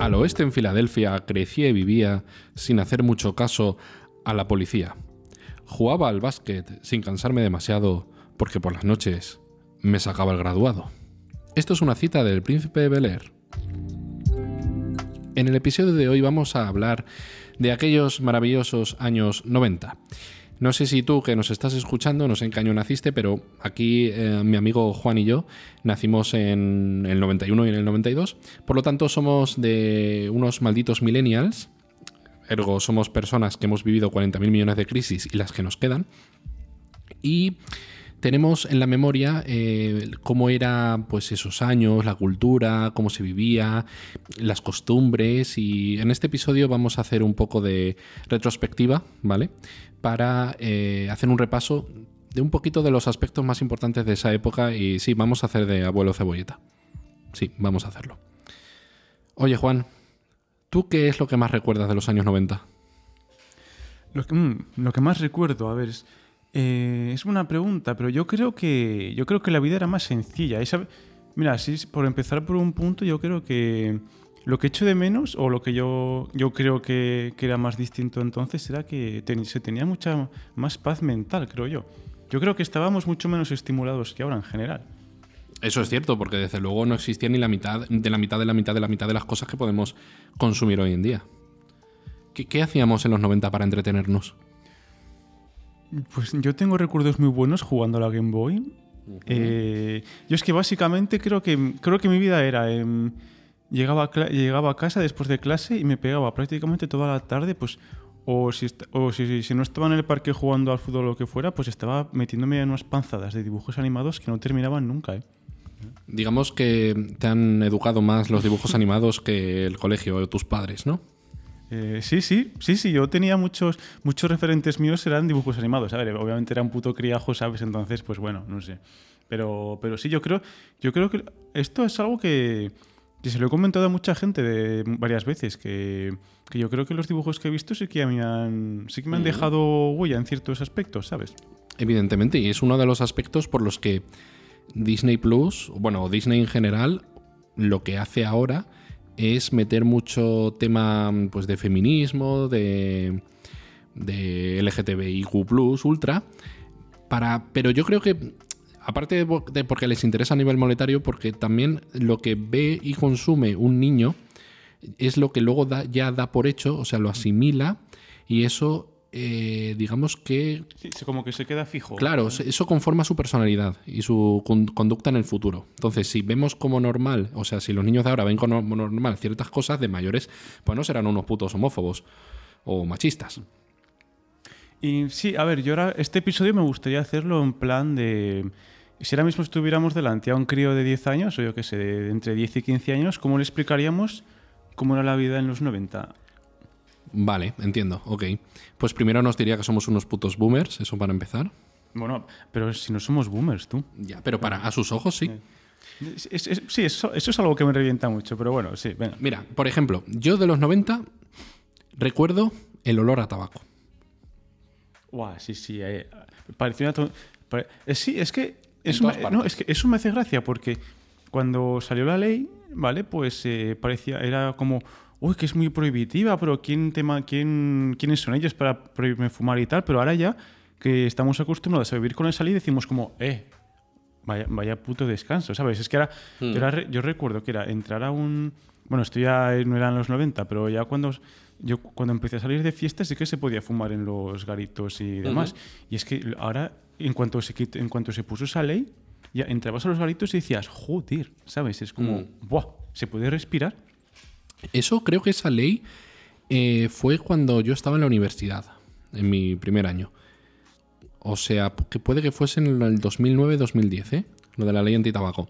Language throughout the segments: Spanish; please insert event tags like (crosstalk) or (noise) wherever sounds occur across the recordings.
Al oeste en Filadelfia crecía y vivía sin hacer mucho caso a la policía. Jugaba al básquet sin cansarme demasiado porque por las noches me sacaba el graduado. Esto es una cita del príncipe de Bel Air. En el episodio de hoy vamos a hablar de aquellos maravillosos años 90. No sé si tú que nos estás escuchando, no sé en qué año naciste, pero aquí eh, mi amigo Juan y yo nacimos en el 91 y en el 92. Por lo tanto, somos de unos malditos millennials. Ergo, somos personas que hemos vivido 40.000 millones de crisis y las que nos quedan. Y tenemos en la memoria eh, cómo era pues esos años, la cultura, cómo se vivía, las costumbres y en este episodio vamos a hacer un poco de retrospectiva, ¿vale? Para eh, hacer un repaso de un poquito de los aspectos más importantes de esa época y sí, vamos a hacer de abuelo cebolleta. Sí, vamos a hacerlo. Oye Juan, ¿tú qué es lo que más recuerdas de los años 90? Lo que, mm, lo que más recuerdo, a ver, es eh, es una pregunta, pero yo creo que yo creo que la vida era más sencilla. Mira, por empezar por un punto, yo creo que lo que echo de menos, o lo que yo, yo creo que, era más distinto entonces, era que se tenía mucha más paz mental, creo yo. Yo creo que estábamos mucho menos estimulados que ahora en general. Eso es cierto, porque desde luego no existía ni la mitad de la mitad de la mitad de la mitad de las cosas que podemos consumir hoy en día. ¿Qué, qué hacíamos en los 90 para entretenernos? Pues yo tengo recuerdos muy buenos jugando a la Game Boy. Eh, yo es que básicamente creo que, creo que mi vida era... Llegaba, a llegaba a casa después de clase y me pegaba prácticamente toda la tarde, pues o si, o si, si, no estaba en el parque jugando al fútbol o lo que fuera, pues estaba metiéndome en unas panzadas de dibujos animados que no terminaban nunca. ¿eh? Digamos que te han educado más los dibujos (laughs) animados que el colegio o tus padres, ¿no? Eh, sí, sí, sí, sí. Yo tenía muchos, muchos referentes míos, eran dibujos animados. A ver, obviamente era un puto criajo, ¿sabes? Entonces, pues bueno, no sé. Pero, pero sí, yo creo, yo creo que esto es algo que, se lo he comentado a mucha gente de varias veces, que, yo creo que los dibujos que he visto sí que me han, sí que me han dejado huella en ciertos aspectos, ¿sabes? Evidentemente, y es uno de los aspectos por los que Disney Plus, bueno, Disney en general, lo que hace ahora es meter mucho tema pues, de feminismo, de, de LGTBIQ, ultra, para, pero yo creo que, aparte de, porque les interesa a nivel monetario, porque también lo que ve y consume un niño es lo que luego ya da por hecho, o sea, lo asimila y eso eh, digamos que... Sí, como que se queda fijo. Claro, eso conforma su personalidad y su conducta en el futuro. Entonces, si vemos como normal, o sea, si los niños de ahora ven como normal ciertas cosas de mayores, pues no serán unos putos homófobos o machistas. Y sí, a ver, yo ahora este episodio me gustaría hacerlo en plan de... Si ahora mismo estuviéramos delante a un crío de 10 años, o yo qué sé, de entre 10 y 15 años, ¿cómo le explicaríamos cómo era la vida en los 90? Vale, entiendo, ok. Pues primero nos diría que somos unos putos boomers, eso para empezar. Bueno, pero si no somos boomers, tú. Ya, pero para a sus ojos sí. sí, eso, es algo que me revienta mucho, pero bueno, sí, venga. Mira, por ejemplo, yo de los 90 recuerdo el olor a tabaco. Guau, sí, sí. Eh, parecía eh, sí, es que eso, me, no, es que eso me hace gracia porque cuando salió la ley, ¿vale? Pues eh, parecía, era como uy, que es muy prohibitiva, pero ¿quién tema, quién, ¿quiénes son ellos para prohibirme fumar y tal? Pero ahora ya que estamos acostumbrados a vivir con esa ley, decimos como, eh, vaya, vaya puto descanso, ¿sabes? Es que ahora, hmm. yo, recuerdo que era entrar a un... Bueno, esto ya no era en los 90, pero ya cuando, yo, cuando empecé a salir de fiestas sí que se podía fumar en los garitos y demás. Y es que ahora, en cuanto, se, en cuanto se puso esa ley, ya entrabas a los garitos y decías, joder, ¿sabes? Es como, hmm. ¡buah! ¿Se puede respirar? Eso creo que esa ley eh, fue cuando yo estaba en la universidad, en mi primer año. O sea, que puede que fuese en el 2009-2010, ¿eh? Lo de la ley antitabaco.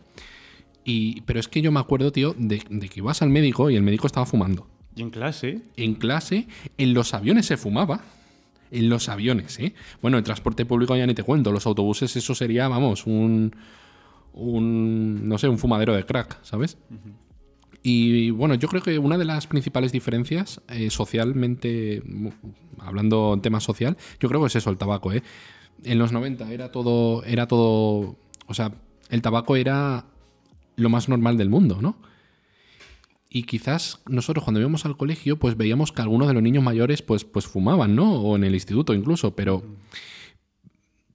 Y, pero es que yo me acuerdo, tío, de, que ibas al médico y el médico estaba fumando. ¿Y en clase? En clase, en los aviones se fumaba. En los aviones, ¿eh? Bueno, en transporte público ya ni te cuento. Los autobuses, eso sería, vamos, un. un no sé, un fumadero de crack, ¿sabes? Y bueno, yo creo que una de las principales diferencias eh, socialmente, hablando en tema social, yo creo que es eso, el tabaco. ¿eh? En los 90 era todo, era todo, o sea, el tabaco era lo más normal del mundo, ¿no? y quizás nosotros cuando íbamos al colegio, pues veíamos que algunos de los niños mayores pues, pues fumaban, ¿no? O en el instituto incluso, pero,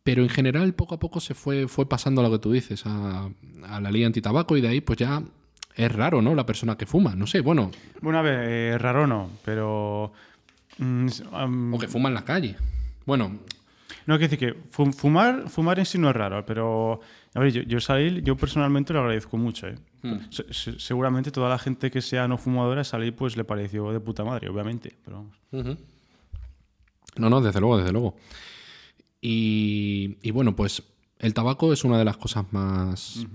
pero en general poco a poco se fue, fue pasando a lo que tú dices, a, a la ley antitabaco y de ahí pues ya es raro, ¿no? La persona que fuma, no sé, bueno. Bueno, a ver, eh, raro no, pero... mm, um, o que fuma en la calle. Bueno. No, quiero decir que fumar, fumar en sí no es raro, pero... A ver, yo, yo salir, yo personalmente lo agradezco mucho, ¿eh? Hmm. seguramente toda la gente que sea no fumadora salir pues le pareció de puta madre, obviamente, pero vamos. No, no, desde luego, desde luego. Y, y, bueno, pues el tabaco es una de las cosas más...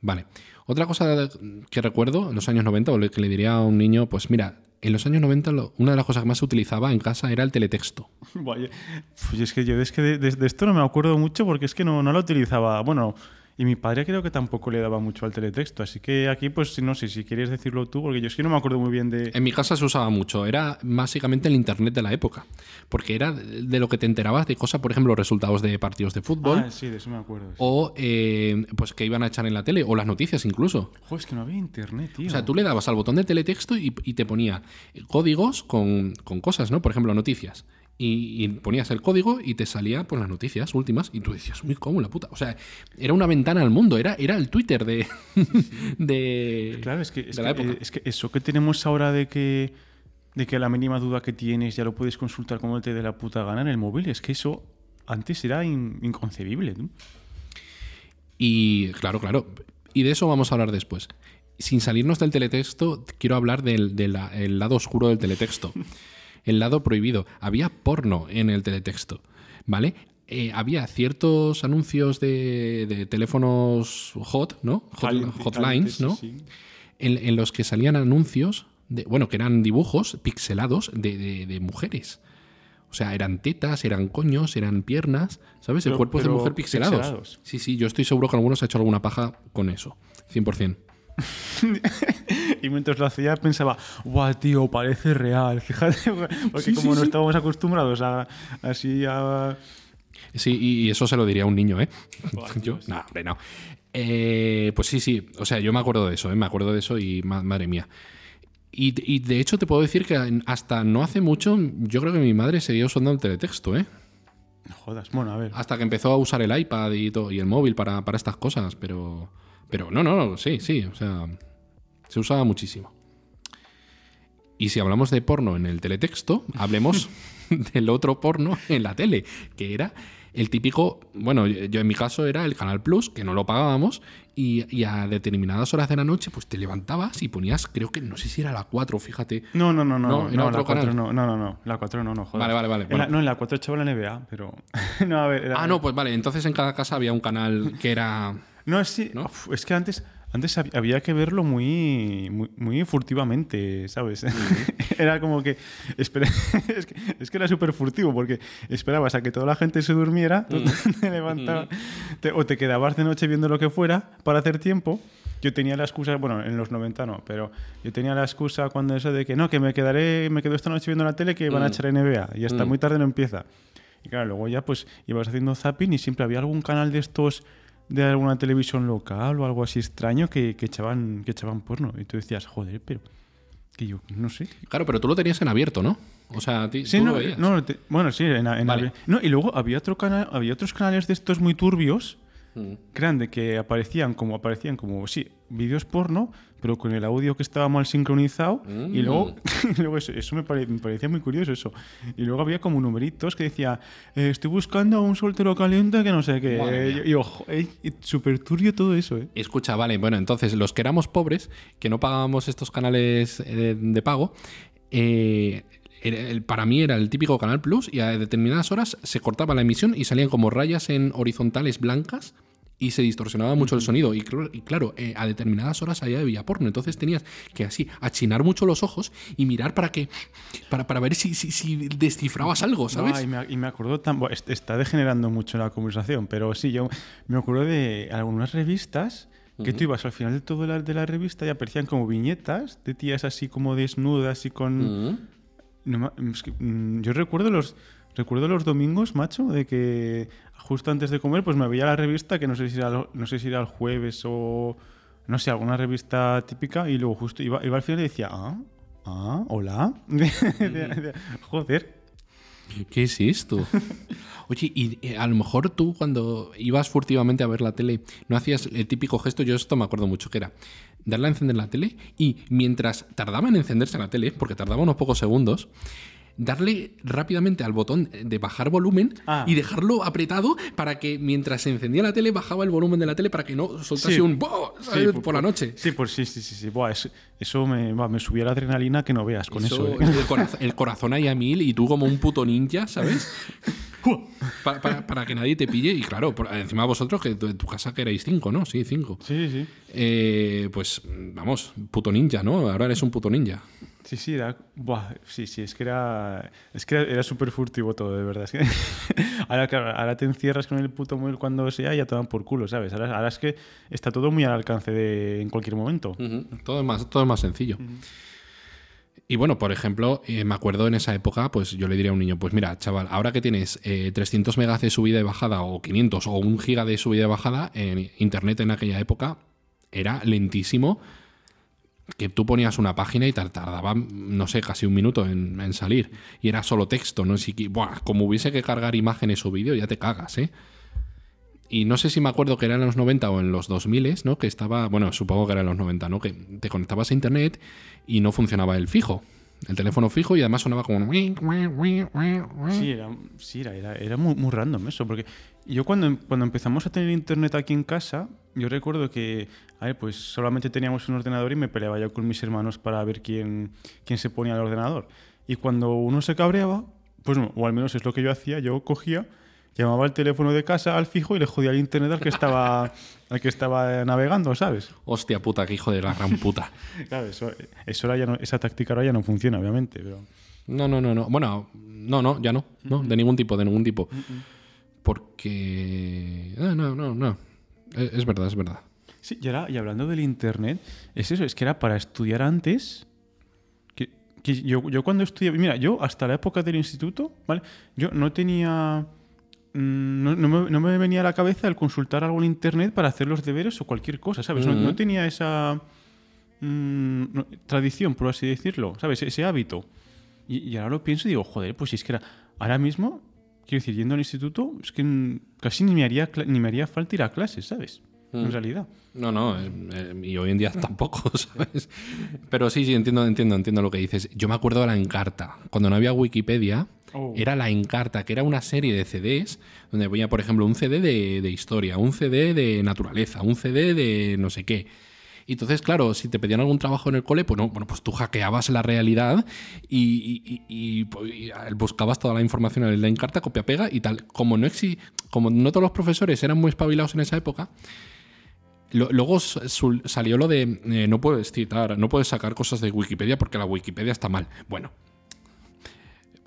Vale. Otra cosa que recuerdo en los años 90, o que le diría a un niño, pues mira, en los años 90 una de las cosas que más se utilizaba en casa era el teletexto. (laughs) Vaya. Pues es que yo es que de, esto no me acuerdo mucho porque es que no, no lo utilizaba. Bueno, y mi padre creo que tampoco le daba mucho al teletexto. Así que aquí, pues no sé si quieres decirlo tú, porque yo es que no me acuerdo muy bien de. En mi casa se usaba mucho. Era básicamente el internet de la época. Porque era de lo que te enterabas de cosas, por ejemplo, resultados de partidos de fútbol. Ah, sí, de eso me acuerdo. O eh, pues que iban a echar en la tele, o las noticias incluso. Joder, es que no había internet, tío. O sea, tú le dabas al botón de teletexto y, y te ponía códigos con, con cosas, ¿no? Por ejemplo, noticias y, ponías el código y te salía pues las noticias últimas y tú decías, uy, ¿cómo la puta? O sea, era una ventana al mundo, era, era el Twitter de, (laughs) de, claro, es que, es, que, eh, es que eso que tenemos ahora de que, de que la mínima duda que tienes ya lo puedes consultar como te dé la puta gana en el móvil, es que eso antes era inconcebible. Y claro, claro. Y de eso vamos a hablar después. Sin salirnos del teletexto, quiero hablar del, del lado oscuro del teletexto. (laughs) el lado prohibido. Había porno en el teletexto, ¿vale? Eh, había ciertos anuncios de, teléfonos hot, ¿no? hotlines, ¿no? En, los que salían anuncios, de, bueno, que eran dibujos pixelados de, mujeres. O sea, eran tetas, eran coños, eran piernas, ¿sabes? el cuerpo de mujer pixelados. pixelados. Sí, sí, yo estoy seguro que algunos ha hecho alguna paja con eso, 100%. (laughs) y mientras lo hacía pensaba, guau, tío, parece real. (laughs) Fíjate, porque como no estábamos acostumbrados a así a... Sí, y eso se lo diría a un niño, ¿eh? (laughs) yo, no, hombre, no. Eh, pues sí, sí, o sea, yo me acuerdo de eso, ¿eh? Me acuerdo de eso y madre mía. Y, y, de hecho te puedo decir que hasta no hace mucho yo creo que mi madre seguía usando el teletexto, ¿eh? No jodas, bueno, a ver. Hasta que empezó a usar el iPad y, todo, y el móvil para, para estas cosas, pero... Pero no, no, no, sí, sí, o sea, se usaba muchísimo. Y si hablamos de porno en el teletexto, hablemos (laughs) del otro porno en la tele, que era el típico, bueno, yo en mi caso era el Canal Plus, que no lo pagábamos, y, a determinadas horas de la noche, pues te levantabas y ponías, creo que, no sé si era la 4, fíjate. No, no, no, no, no, la 4 no, no, no, no, la 4 no, no, joder. Vale, vale, vale. no, en la 4 echaba la NBA, pero... (laughs) no, a ver, Ah, no, pues vale, entonces en cada casa había un canal que era... No, sí, ¿no? es que antes, antes había que verlo muy, muy, furtivamente, ¿sabes? (laughs) era como (laughs) que, es, que, era súper furtivo porque esperabas a que toda la gente se durmiera, (laughs) te levantabas, o te quedabas de noche viendo lo que fuera para hacer tiempo. Yo tenía la excusa, bueno, en los 90 no, pero yo tenía la excusa cuando eso de que no, que me quedaré, me quedo esta noche viendo la tele que van a mm. echar NBA y hasta mm. muy tarde no empieza. Y claro, luego ya pues ibas haciendo zapping y siempre había algún canal de estos de alguna televisión local o algo así extraño que, que, echaban, que echaban porno. Y tú decías, joder, pero que yo no sé. Claro, pero tú lo tenías en abierto, ¿no? O sea, sí, no, no bueno, sí, en, en No, y luego había otro canal, había otros canales de estos muy turbios grande que aparecían como aparecían como sí vídeos porno pero con el audio que estaba mal sincronizado y luego, mm. (laughs) eso, me, parecía muy curioso eso y luego había como numeritos que decía eh, estoy buscando a un soltero caliente que no sé qué y, ojo súper turbio todo eso ¿eh? escucha vale bueno entonces los que éramos pobres que no pagábamos estos canales eh, de, pago eh, para mí era el típico Canal Plus y a determinadas horas se cortaba la emisión y salían como rayas en horizontales blancas y se distorsionaba mucho el sonido. Y, claro, eh, a determinadas horas allá había porno. Entonces tenías que así achinar mucho los ojos y mirar para que para, para ver si, si, descifrabas algo, ¿sabes? y, me, y, me, acuerdo tan. está degenerando mucho la conversación, pero sí, yo me acuerdo de algunas revistas que tú ibas al final de todo la, de la revista y aparecían como viñetas de tías así como desnudas y con. Mm, yo recuerdo los. Recuerdo los domingos, macho, de que justo antes de comer, pues me veía la revista, que no sé si era, no sé si era el jueves o no sé, alguna revista típica y luego justo iba, iba al final y decía, ah, ah, hola. (laughs) Joder. ¿Qué es esto? (laughs) Oye, y eh, a lo mejor tú cuando ibas furtivamente a ver la tele, no hacías el típico gesto, yo esto me acuerdo mucho, que era darle a encender la tele y mientras tardaba en encenderse la tele, porque tardaba unos pocos segundos, darle rápidamente al botón de bajar volumen Ah. y dejarlo apretado para que mientras se encendía la tele bajaba el volumen de la tele para que no soltase Sí. un ¡boh! por, la noche. Sí, pues sí, sí, sí. sí. Buah, eso eso me, subía la adrenalina que no veas con eso. Eso, ¿eh? el, corazón, el corazón ahí a mil y tú como un puto ninja, ¿sabes? (laughs) Pa- para, para que nadie te pille. Y claro, por- encima vosotros, que en tu casa que erais cinco, ¿no? Sí, cinco. Sí, sí. Eh, pues vamos, puto ninja, ¿no? Ahora eres un puto ninja. Sí, sí, era. Buah, sí, sí, es que era. Es que era, era súper furtivo todo, de verdad. Es que (laughs) ahora, claro, ahora te encierras con el puto móvil cuando sea y ya te dan por culo, ¿sabes? Ahora, ahora es que está todo muy al alcance de en cualquier momento. Todo, es más, todo es más sencillo. Y bueno, por ejemplo, eh, me acuerdo en esa época, pues yo le diría a un niño, pues mira, chaval, ahora que tienes eh, 300 megas de subida y bajada, o 500, o un giga de subida y bajada, en Internet en aquella época era lentísimo, que tú ponías una página y tar- tardaba, no sé, casi un minuto en, en salir. Y era solo texto, no sé, buah, como hubiese que cargar imágenes o vídeo, ya te cagas, ¿eh? Y no sé si me acuerdo que era en los 90 o en los 2000, ¿no? Que estaba, bueno, supongo que era en los 90, ¿no? Que te conectabas a internet y no funcionaba el fijo, el teléfono fijo y además sonaba como... Sí, era, sí, era, era, era muy, muy random eso, porque yo cuando, cuando empezamos a tener internet aquí en casa, yo recuerdo que, a ver, pues solamente teníamos un ordenador y me peleaba yo con mis hermanos para ver quién, quién se ponía al ordenador. Y cuando uno se cabreaba, pues, o al menos es lo que yo hacía, yo cogía, llamaba al teléfono de casa al fijo y le jodía el internet al que estaba, (laughs) al que estaba navegando, ¿sabes? Hostia puta, que hijo de la gran puta. (laughs) Claro, eso, eso ahora ya no- esa táctica ahora ya no funciona, obviamente, pero... No, no, no, no. Bueno, no, no, ya no. No, de ningún tipo, de ningún tipo. Porque... No, no, no, no. Es, es verdad, es verdad. Sí, y, ahora, y hablando del internet, es eso, es que era para estudiar antes. Que, que yo, yo cuando estudiaba, mira, yo hasta la época del instituto, ¿vale? Yo no tenía. Mm, No, no me, no me venía a la cabeza el consultar algo en internet para hacer los deberes o cualquier cosa, ¿sabes? No- tenía esa mm, tradición, por así decirlo, ¿sabes? Ese hábito. Y, y ahora lo pienso y digo, joder, pues si es que era, ahora mismo, quiero decir, yendo al instituto, es que mm, casi ni me haría, ni me haría falta ir a clases, ¿sabes? En realidad. No, no, eh, eh, y hoy en día (laughs) tampoco, (laughs) ¿sabes? Pero sí, sí, entiendo, entiendo, entiendo lo que dices. Yo me acuerdo de la Encarta. Cuando no había Wikipedia, Oh. era la Encarta, que era una serie de CDs donde ponía, por ejemplo, un CD de, de historia, un CD de naturaleza, un CD de no sé qué. Entonces, claro, si te pedían algún trabajo en el cole, pues no, bueno, pues tú hackeabas la realidad y, pues, ah, buscabas toda la información en la Encarta, copia-pega y tal. Como no, exi como no todos los profesores eran muy espabilados en esa época, Luego salió lo de eh, no puedes citar, no puedes sacar cosas de Wikipedia porque la Wikipedia está mal. Bueno,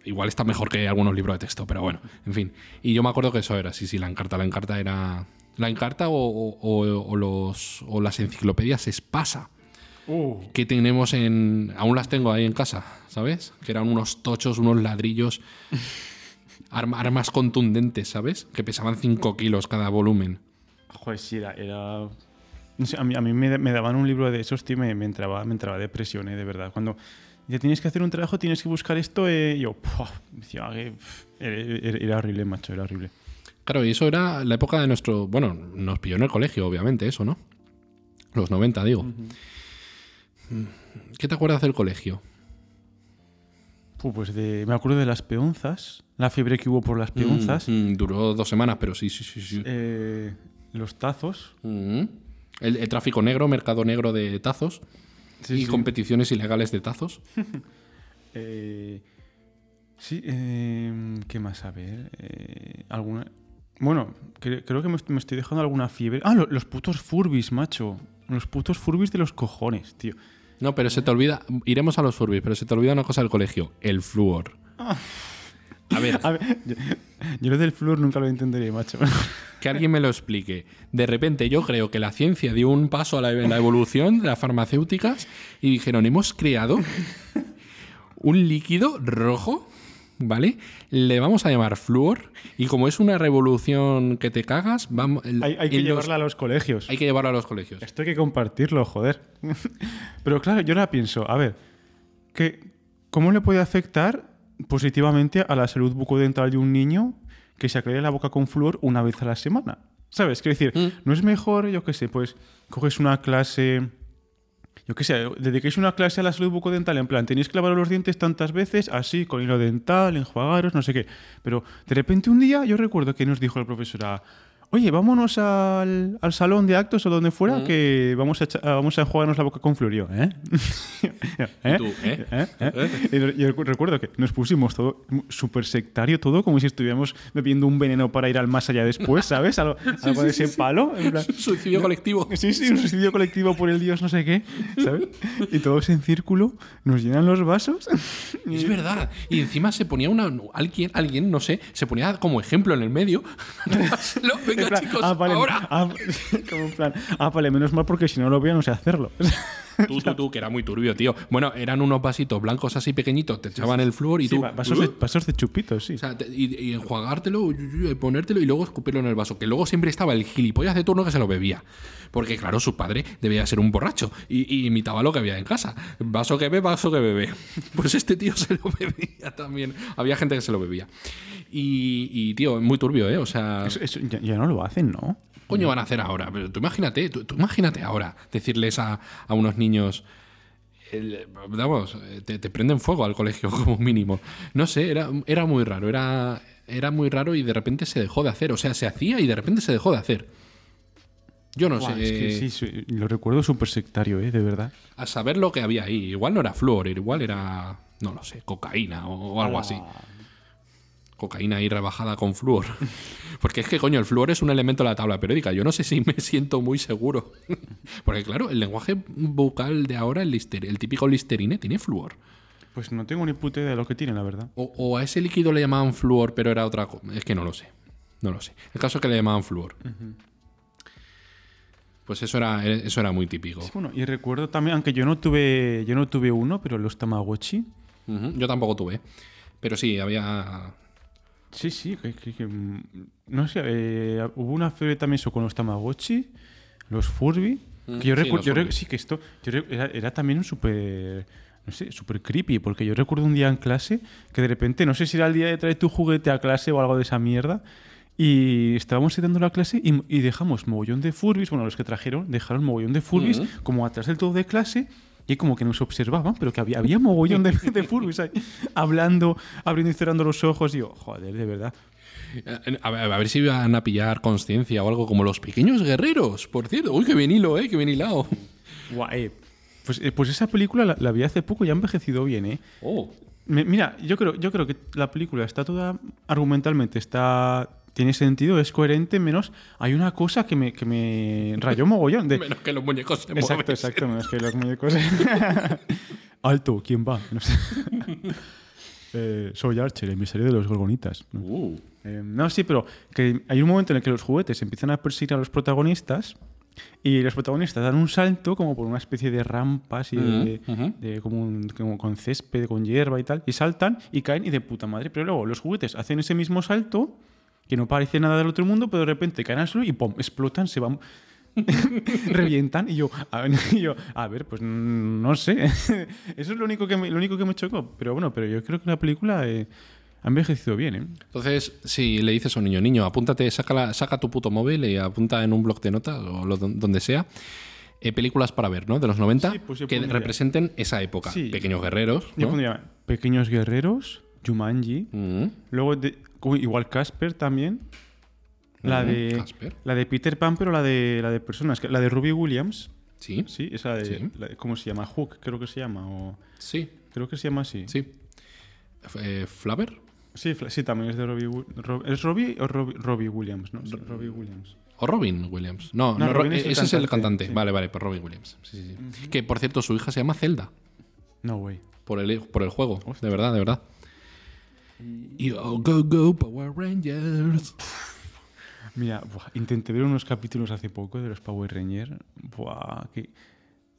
igual está mejor que algunos libros de texto, pero bueno, en fin. Y yo me acuerdo que eso era, sí, sí, la encarta, la encarta era. La encarta o, o- o- o los, o las enciclopedias Espasa que tenemos en. Aún las tengo ahí en casa, ¿sabes? Que eran unos tochos, unos ladrillos, (laughs) arma- armas contundentes, ¿sabes? Que pesaban 5 kilos cada volumen. Joder, sí, era. era- no sé, a mí, a mí me, me daban un libro de esos, tío, me, me entraba, me entraba depresión, eh, de verdad. Cuando ya tienes que hacer un trabajo, tienes que buscar esto, eh, y yo, decía, era, era- horrible, macho, era horrible. Claro, y eso era la época de nuestro. Bueno, nos pilló en el colegio, obviamente, eso, ¿no? Los 90, digo. ¿Qué te acuerdas del colegio? Pu, pues de, me acuerdo de las peonzas, la fiebre que hubo por las peonzas, Mm, mm, duró dos semanas, pero sí, sí, sí. sí. eh, los tazos. Mm. El, el tráfico negro, mercado negro de tazos Sí, y sí. competiciones ilegales de tazos. (laughs) Eh, sí, eh, ¿qué más? A ver, eh, alguna... Bueno, cre- creo que me, est- me estoy dejando alguna fiebre. Ah, lo- los putos furbis, macho. Los putos furbis de los cojones, tío. No, pero se te olvida. Iremos a los Furbis, pero se te olvida una cosa del colegio: el flúor. A ver, A ver, yo, yo lo del flúor nunca lo entenderé, macho. que alguien me lo explique. De repente, yo creo que la ciencia dio un paso a la, la evolución de las farmacéuticas y dijeron: hemos creado un líquido rojo ¿vale? Le vamos a llamar flúor y como es una revolución que te cagas, vamos... Hay, hay que los- llevarla a los colegios. hay que llevarla a los colegios. Esto hay que compartirlo, joder. (laughs) Pero claro, yo ahora pienso, a ver, que, ¿cómo le puede afectar positivamente a la salud bucodental de un niño que se aclare la boca con flúor una vez a la semana? ¿Sabes? Quiero decir, Mm. ¿no es mejor, yo qué sé, pues coges una clase... Yo qué sé, dediquéis una clase a la salud bucodental, en plan, tenéis que lavar los dientes tantas veces, así, con hilo dental, enjuagaros, no sé qué. Pero de repente un día yo recuerdo que nos dijo la profesora, oye, vámonos al, al salón de actos o donde fuera, que vamos a, echa- a- vamos a enjuagarnos la boca con fluorio, (laughs) (laughs) ¿eh? ¿Eh? tú, ¿eh? ¿Eh? Y recuerdo que nos pusimos todo súper sectario, todo como si estuviéramos bebiendo un veneno para ir al más allá después, (laughs) ¿sabes? Algo, algo de ese palo. en plan- Suicidio colectivo. Sí, sí, un suicidio colectivo por el dios no sé qué, ¿sabes? Y todos en círculo, nos llenan los vasos. Es verdad. Y encima se ponía una. Alguien, alguien, no sé, se ponía como ejemplo en el medio. Lo- Venga, En plan, chicos, ah, vale, ahora. ah, (laughs) como en plan, ah, vale, menos mal porque si no lo veo no sé hacerlo. (laughs) Tú, tú, tú, que era muy turbio, tío. Bueno, eran unos vasitos blancos así pequeñitos, te echaban el flúor y Sí, tú. va- vasos, de, vasos de chupitos, sí. O sea, te- y, y enjuagártelo, y- y ponértelo y luego escupirlo en el vaso. Que luego siempre estaba el gilipollas de turno que se lo bebía. Porque, claro, su padre debía ser un borracho y, y imitaba lo que había en casa. Vaso que bebe, vaso que bebe. (laughs) Pues este tío se lo bebía también. Había gente que se lo bebía. Y, y, tío, muy turbio, ¿eh? O sea, Eso- eso ya, ya no lo hacen, ¿no? coño van a hacer ahora? Pero tú imagínate, tú, tú imagínate ahora decirles a, a unos niños. el- vamos, eh, te, te prenden fuego al colegio (laughs) como mínimo. No sé, era, era muy raro, era, era muy raro y de repente se dejó de hacer. O sea, se hacía y de repente se dejó de hacer. Yo no sé, es que sí, sí, lo recuerdo súper sectario, ¿eh? De verdad. a saber lo que había ahí. Igual no era flúor, igual era, no lo sé, cocaína o, o algo así. Cocaína ahí rebajada con flúor. (laughs) Porque es que, coño, el flúor es un elemento de la tabla periódica. Yo no sé si me (laughs) siento muy seguro. (laughs) Porque, claro, el lenguaje bucal de ahora, el, lister- el típico listerine, tiene flúor. Pues no tengo ni puta idea de lo que tiene, la verdad. O, o a ese líquido le llamaban flúor, pero era otra cosa. Es que no lo sé. No lo sé. El caso es que le llamaban flúor. Pues eso era, eso era muy típico. Sí, bueno, y recuerdo también, aunque yo no tuve, yo no tuve uno, pero los Tamagotchi. Yo tampoco tuve. Pero sí, había. Sí, sí, que, que- que, mm, no sé, eh, hubo una febre también eso con los Tamagotchi, los Furby. Mm, Que yo sí, recuerdo, yo re- sí, que esto yo era, era también un súper, no sé, súper creepy, porque yo recuerdo un día en clase que de repente, no sé si era el día de traer tu juguete a clase o algo de esa mierda, y estábamos sentando la clase y, y dejamos mogollón de Furbis, bueno, los que trajeron, dejaron mogollón de Furbis Mm. como atrás del todo de clase. Y como que nos observaban, pero que había, había mogollón de, de Furbis ahí, hablando, abriendo y cerrando los ojos. Y yo, joder, de verdad. Eh, A ver, a ver si iban a pillar conciencia o algo como los pequeños guerreros, por cierto. Uy, qué bien hilo, ¿eh? Qué bien hilado. Guau, eh, Pues, eh, pues esa película la, la vi hace poco y ha envejecido bien, ¿eh? Oh. Me- mira, yo creo, yo creo que la película está toda argumentalmente, está tiene sentido, es coherente, menos hay una cosa que me, que me rayó mogollón. De, (laughs) Menos que los muñecos se exacto, mueven. exacto, menos que los muñecos. (laughs) Alto, ¿quién va? No sé. (laughs) Eh, soy Archer, emisario de los gorgonitas. ¿no? Uh. Eh, no, sí, pero que hay un momento en el que los juguetes empiezan a perseguir a los protagonistas y los protagonistas dan un salto como por una especie de rampas y de, como, un- como con césped, con hierba y tal, y saltan y caen y de puta madre. Pero luego los juguetes hacen ese mismo salto que no parece nada del otro mundo, pero de repente caen al suelo y ¡pum! explotan, se van... (laughs) revientan y yo, a ver, (laughs) y yo, a ver, pues mm, no sé. (laughs) Eso es lo único que me, lo único que me chocó. Pero bueno, pero yo creo que la película eh, ha envejecido bien, ¿eh? Entonces, si le dices a un niño, niño, apúntate, saca, tu puto móvil y apunta en un blog de notas o lo- donde sea, eh, películas para ver, ¿no? De los 90, Sí, pues que pondría- representen esa época. Sí. Pequeños guerreros, Yo pondría Pequeños Guerreros, Jumanji, Mm. luego de- uy, igual Casper también. La de Casper. la de Peter Pan, pero la de la de personas, la de Ruby Williams, Sí, sí, esa de, Sí. la de- ¿cómo se llama? Hook, creo que se llama o sí, creo que se llama así. sí. Eh, ¿Flaver? Sí, sí, también es de Robbie Wi- Ro- ¿Es Robbie o Robbie, Robbie Williams? No, sí, Robbie Williams. ¿O Robin Williams? No, No, no, Ro- Robin es el ese es el cantante, sí. Vale, vale, pues Robin Williams. Sí, sí, sí. Que por cierto, su hija se llama Zelda. No way. Por el, por el juego. De verdad, de verdad. Y oh, go, go, Power Rangers. Mira, buah, intenté ver unos capítulos hace poco de los Power Rangers. Buah, que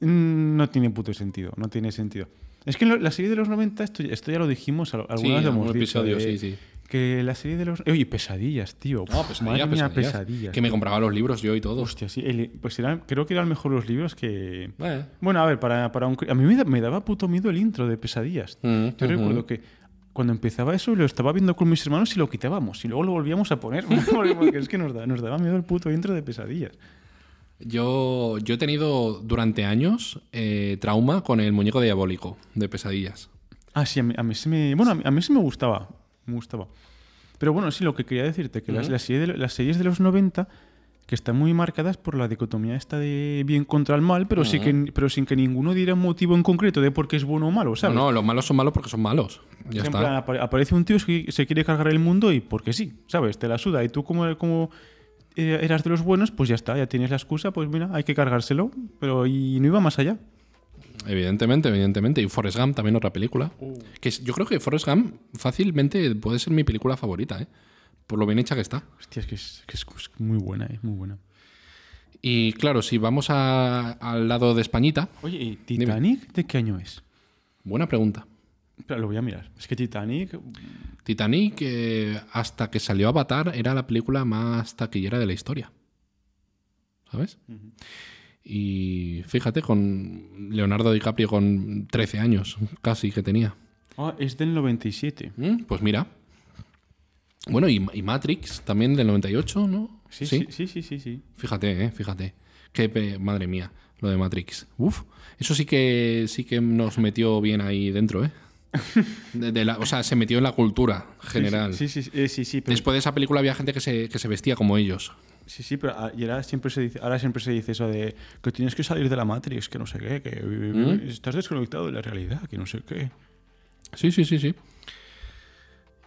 no tiene puto sentido, no tiene sentido. Es que la serie de los 90, esto, esto ya lo dijimos, algunas sí, lo hemos episodio, sí, sí. Que la serie de los. Oye, pesadillas, tío. No, pesadillas, pesadillas. pesadillas. Que me compraba los libros yo y todo. Hostia, sí. pues creo que eran mejor los libros que. Eh. Bueno, a ver, para, para un... A mí me, daba puto miedo el intro de pesadillas. Mm, yo recuerdo que cuando empezaba eso lo estaba viendo con mis hermanos y lo quitábamos. Y luego lo volvíamos a poner. (laughs) Porque es que nos, da, nos daba miedo el puto intro de pesadillas. Yo, yo he tenido durante años eh, trauma con el muñeco diabólico de pesadillas. Ah, sí, a mí, a mí sí me. Bueno, a mí, sí me gustaba. Me gustaba. Pero bueno, sí, lo que quería decirte, que las, las, series de, las, series de, los 90 que están muy marcadas por la dicotomía esta de bien contra el mal, pero, sí que, pero sin que ninguno diera un motivo en concreto de por qué es bueno o malo, ¿sabes? No, no los malos son malos porque son malos. Ya está. aparece un tío que se quiere cargar el mundo y porque sí, ¿sabes? Te la suda. Y tú como, como eh, eras de los buenos, pues ya está, ya tienes la excusa, pues mira, hay que cargárselo. Pero y no iba más allá. Evidentemente, evidentemente. Y Forrest Gump también otra película. Uh. Que yo creo que Forrest Gump fácilmente puede ser mi película favorita, ¿eh? Por lo bien hecha que está. Hostia, es que es, que es muy buena, ¿eh? Muy buena. Y claro, si vamos al lado de Españita. Oye, Titanic de qué año es? Buena pregunta. Pero lo voy a mirar. Es que Titanic. Titanic, eh, hasta que salió Avatar, era la película más taquillera de la historia. ¿Sabes? Y fíjate, con Leonardo DiCaprio con 13 años, casi que tenía. Ah, es del 97. Mm, pues mira. Bueno, y, Matrix también del 98, ¿no? Sí, sí, sí, sí, sí. sí, Fíjate, eh, fíjate. Qué madre mía, lo de Matrix. Uf, eso sí que sí que nos metió bien ahí dentro, ¿eh? (laughs) o sea, se metió en la cultura general. Sí, sí, sí. sí, Después de esa película había gente que se, que se vestía como ellos. Sí, sí, pero ah, y ahora siempre, se dice, ahora siempre se dice eso de que tienes que salir de la Matrix, que no sé qué, que ¿Mm? estás desconectado de la realidad, que no sé qué. Sí, sí, sí, sí.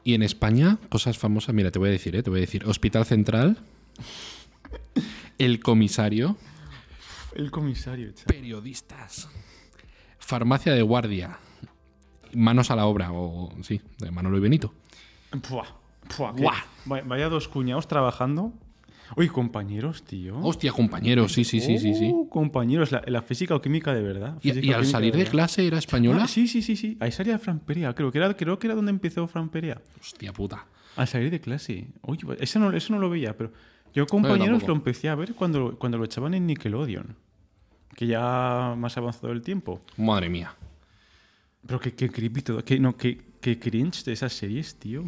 Y en España, cosas famosas, mira, te voy a decir, ¿eh? te voy a decir, Hospital Central, El Comisario. El Comisario, Periodistas. Farmacia de Guardia manos a la obra, o sí, de Manolo y Benito. Vaya dos cuñados trabajando. Uy, compañeros, tío. Hostia, compañeros, sí, sí, sí, sí, sí. Uh, compañeros, la, física o química de verdad. ¿Y, al salir de, clase era española? Ah, sí, sí, sí, sí. Ahí salía Fran Perea, creo que era, creo que era donde empezó Fran Perea. Hostia puta. Al salir de clase. Uy, eso no, eso no lo veía, pero yo compañeros lo empecé a ver cuando, cuando lo echaban en Nickelodeon. Que ya más avanzado el tiempo. Madre mía. Pero qué, qué creepy todo. Qué, no, qué, qué cringe de esas series, tío.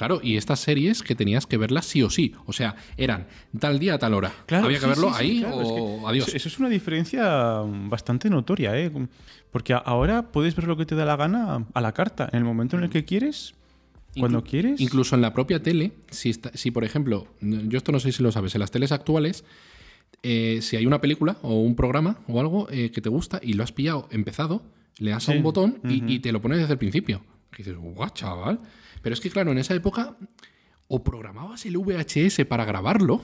Claro, y estas series que tenías que verlas sí o sí. O sea, eran tal día a tal hora. Claro, Había que verlo ahí o adiós. Eso es una diferencia bastante notoria, ¿eh? Porque ahora puedes ver lo que te da la gana a la carta, en el momento en el que quieres, cuando quieres. Incluso en la propia tele, si, si por ejemplo, yo esto no sé si lo sabes, en las teles actuales, eh, si hay una película o un programa o algo eh, que te gusta y lo has pillado empezado, le das a un botón y, te lo pones desde el principio. Y dices, guau, chaval. Pero es que, claro, en esa época o programabas el VHS para grabarlo,